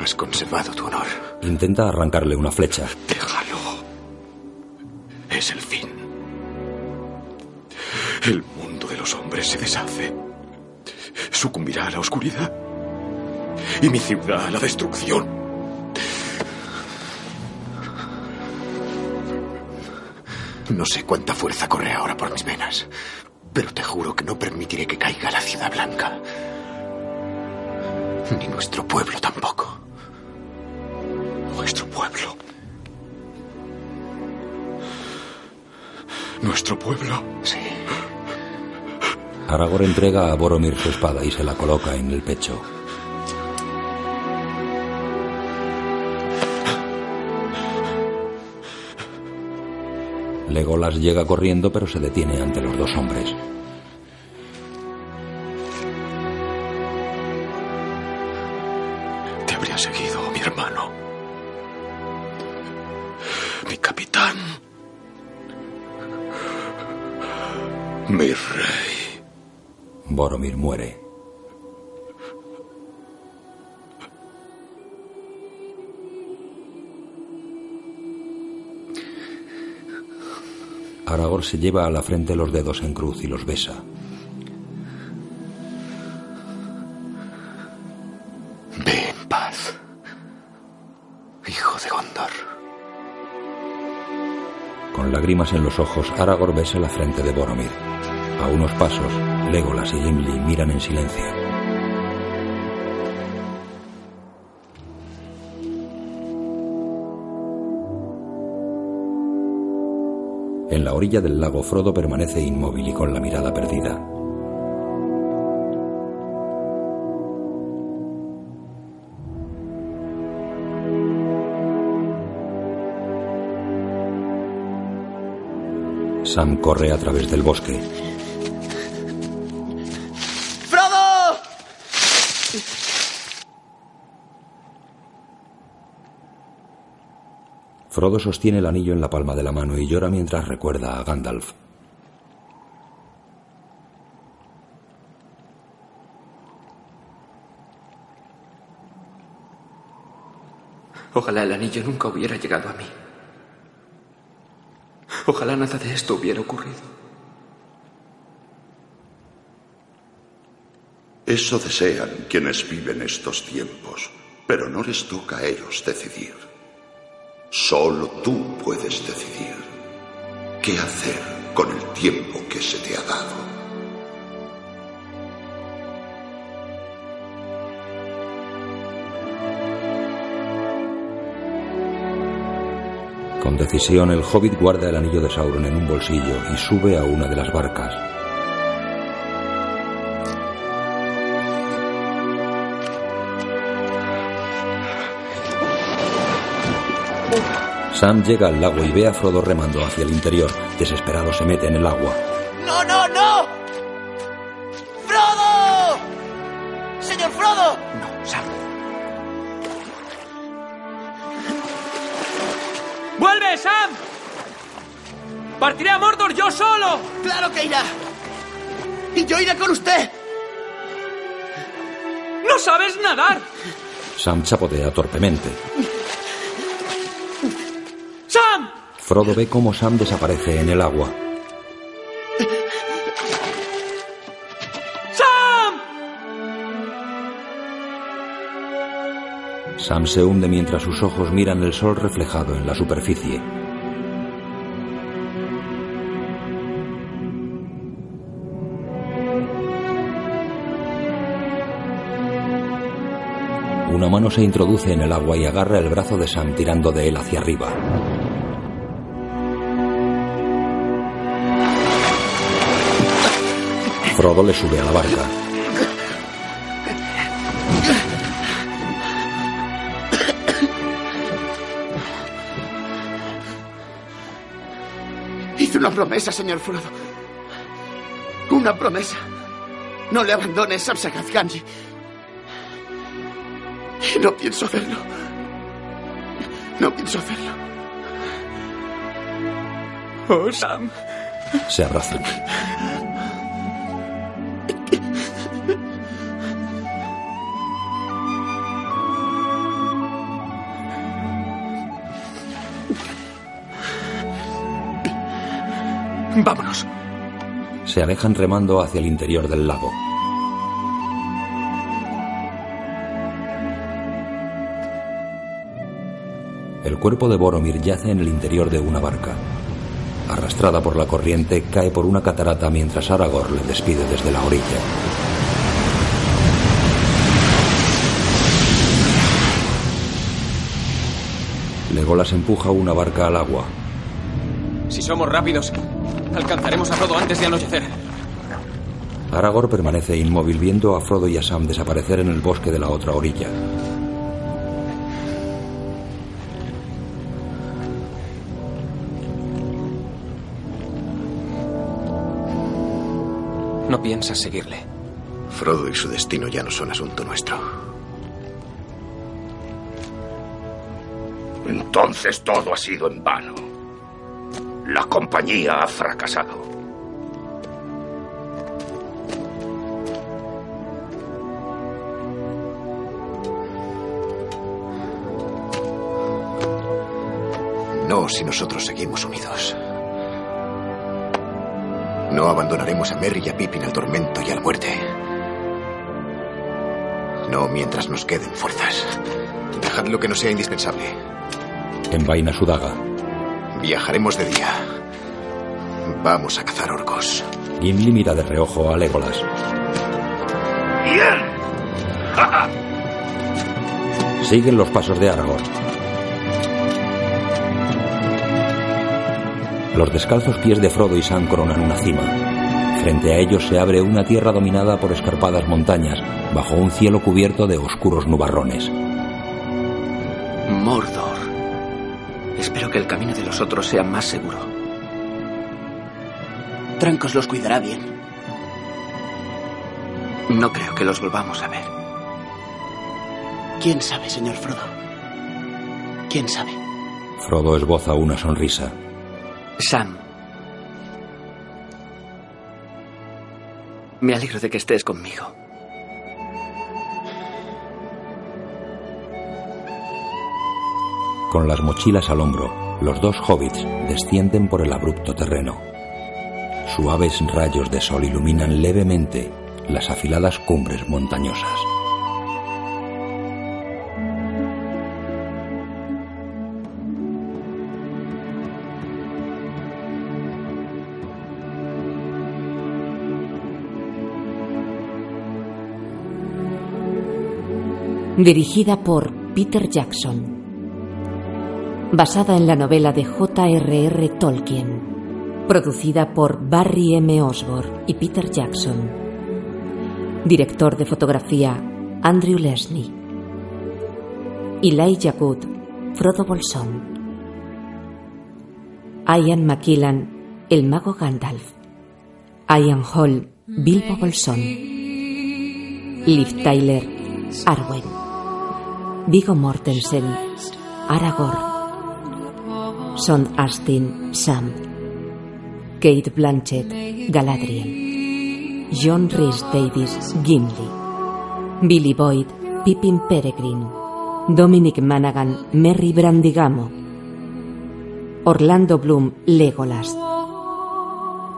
Has conservado tu honor. Intenta arrancarle una flecha. Déjalo. Es el fin. El mundo de los hombres se deshace. Sucumbirá a la oscuridad. Y mi ciudad a la destrucción. No sé cuánta fuerza corre ahora por mis venas, pero te juro que no permitiré que caiga la ciudad blanca. Ni nuestro pueblo tampoco. Nuestro pueblo. ¿Nuestro pueblo? Sí. Aragorn entrega a Boromir su espada y se la coloca en el pecho. Legolas llega corriendo pero se detiene ante los dos hombres. Boromir muere. Aragorn se lleva a la frente los dedos en cruz y los besa. Ve en paz. Hijo de Gondor. Con lágrimas en los ojos, Aragorn besa la frente de Boromir. A unos pasos, Legolas y Gimli miran en silencio. En la orilla del lago, Frodo permanece inmóvil y con la mirada perdida. Sam corre a través del bosque. Frodo sostiene el anillo en la palma de la mano y llora mientras recuerda a Gandalf. Ojalá el anillo nunca hubiera llegado a mí. Ojalá nada de esto hubiera ocurrido. Eso desean quienes viven estos tiempos, pero no les toca a ellos decidir. Solo tú puedes decidir qué hacer con el tiempo que se te ha dado. Con decisión, el hobbit guarda el anillo de Sauron en un bolsillo y sube a una de las barcas. Sam llega al lago y ve a Frodo remando hacia el interior. Desesperado se mete en el agua. ¡No, no, no! ¡Frodo! ¡Señor Frodo! No, Sam. ¡Vuelve, Sam! ¡Partiré a Mordor yo solo! ¡Claro que irá! ¡Y yo iré con usted! ¡No sabes nadar! Sam chapotea torpemente. Frodo ve cómo Sam desaparece en el agua. ¡Sam! Sam se hunde mientras sus ojos miran el sol reflejado en la superficie. Una mano se introduce en el agua y agarra el brazo de Sam tirando de él hacia arriba. Frodo le sube a la barca. Hice una promesa, señor Frodo. Una promesa. No le abandones, Samsagat Ganji. Y no pienso hacerlo. No pienso hacerlo. ¡Oh, Sam! Se abrazan. Vámonos. Se alejan remando hacia el interior del lago. El cuerpo de Boromir yace en el interior de una barca. Arrastrada por la corriente, cae por una catarata mientras Aragorn le despide desde la orilla. Legolas empuja una barca al agua. Si somos rápidos, Alcanzaremos a Frodo antes de anochecer. Aragorn permanece inmóvil viendo a Frodo y a Sam desaparecer en el bosque de la otra orilla. No piensas seguirle. Frodo y su destino ya no son asunto nuestro. Entonces todo ha sido en vano. La compañía ha fracasado. No si nosotros seguimos unidos. No abandonaremos a Merry y a Pippin al tormento y a la muerte. No mientras nos queden fuerzas. Dejad lo que no sea indispensable. Envaina su daga. Viajaremos de día. Vamos a cazar orcos. Gimli mira de reojo a Legolas. ¡Bien! Siguen los pasos de Aragorn. Los descalzos pies de Frodo y Sam coronan una cima. Frente a ellos se abre una tierra dominada por escarpadas montañas, bajo un cielo cubierto de oscuros nubarrones. Mordor. Espero que el camino de los otros sea más seguro. Trancos los cuidará bien. No creo que los volvamos a ver. ¿Quién sabe, señor Frodo? ¿Quién sabe? Frodo esboza una sonrisa. Sam. Me alegro de que estés conmigo. Con las mochilas al hombro, los dos hobbits descienden por el abrupto terreno. Suaves rayos de sol iluminan levemente las afiladas cumbres montañosas. dirigida por Peter Jackson. Basada en la novela de J.R.R. Tolkien. Producida por Barry M. Osborne y Peter Jackson. Director de fotografía Andrew Leslie. Elijah Wood, Frodo Bolsón. Ian McKillan, el mago Gandalf. Ian Hall, Bilbo Bolsón. Liv Tyler, Arwen. Vigo Mortensen, Aragorn. Son Astin, Sam. Kate Blanchett, Galadriel. John Rhys Davis, Gimli. Billy Boyd, Pippin Peregrine. Dominic Monaghan, Merry Brandigamo. Orlando Bloom, Legolas.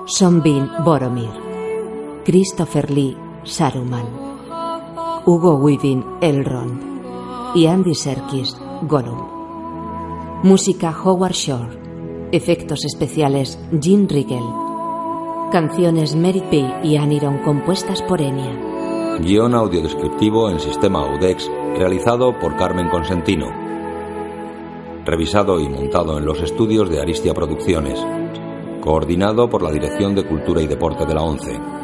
Son Bean, Boromir. Christopher Lee, Saruman. Hugo Weaving, Elrond. Y Andy Serkis, Gollum. Música Howard Shore. Efectos especiales Jim Riggel. Canciones Mary Pay y Aniron compuestas por Enya. Guión audiodescriptivo en sistema Audex realizado por Carmen Consentino. Revisado y montado en los estudios de Aristia Producciones. Coordinado por la Dirección de Cultura y Deporte de la ONCE.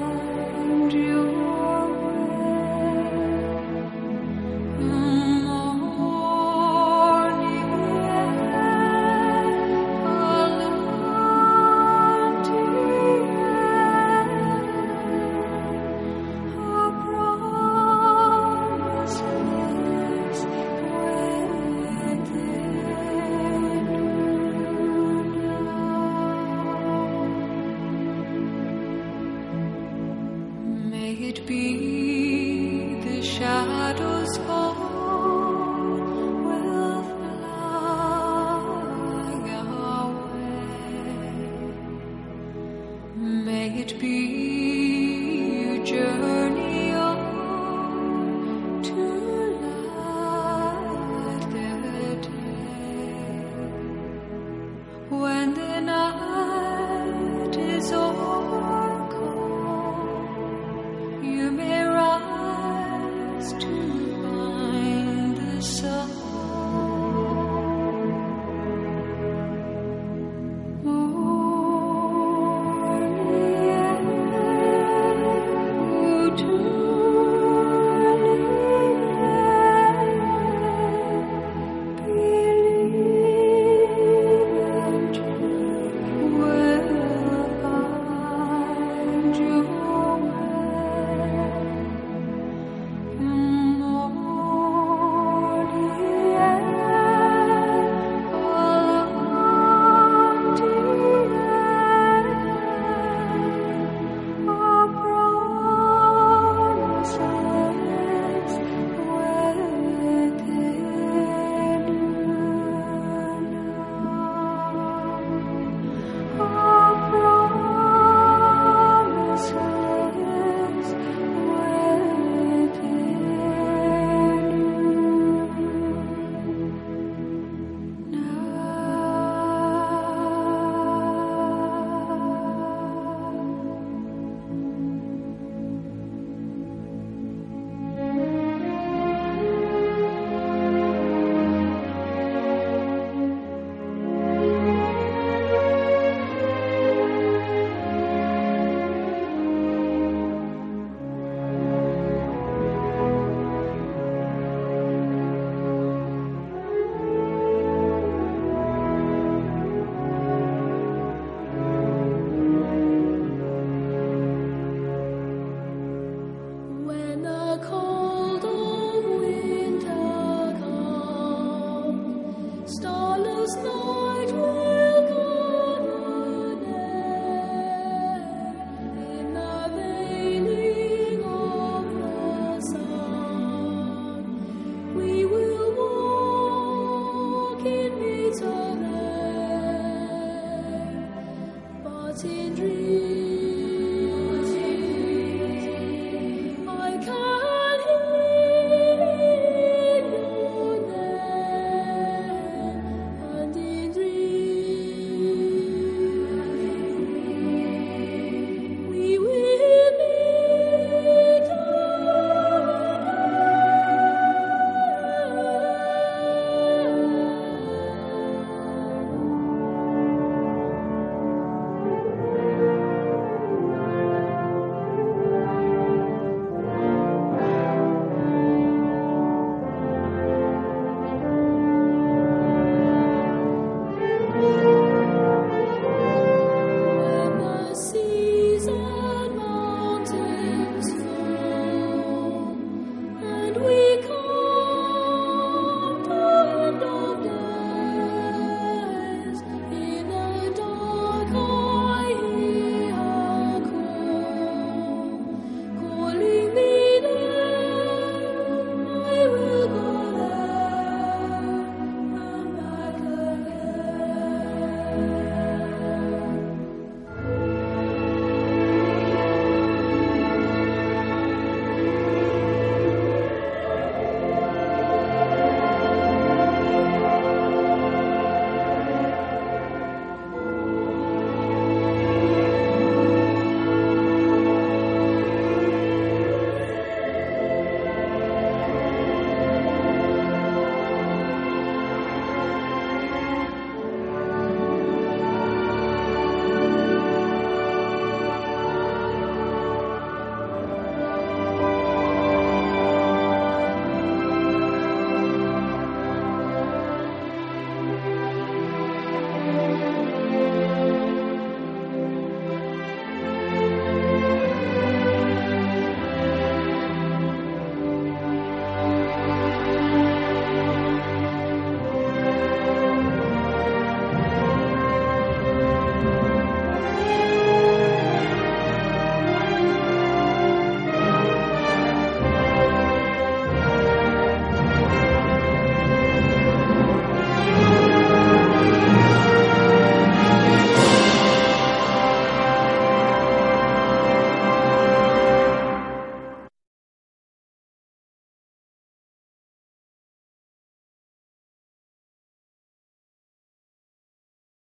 in dreams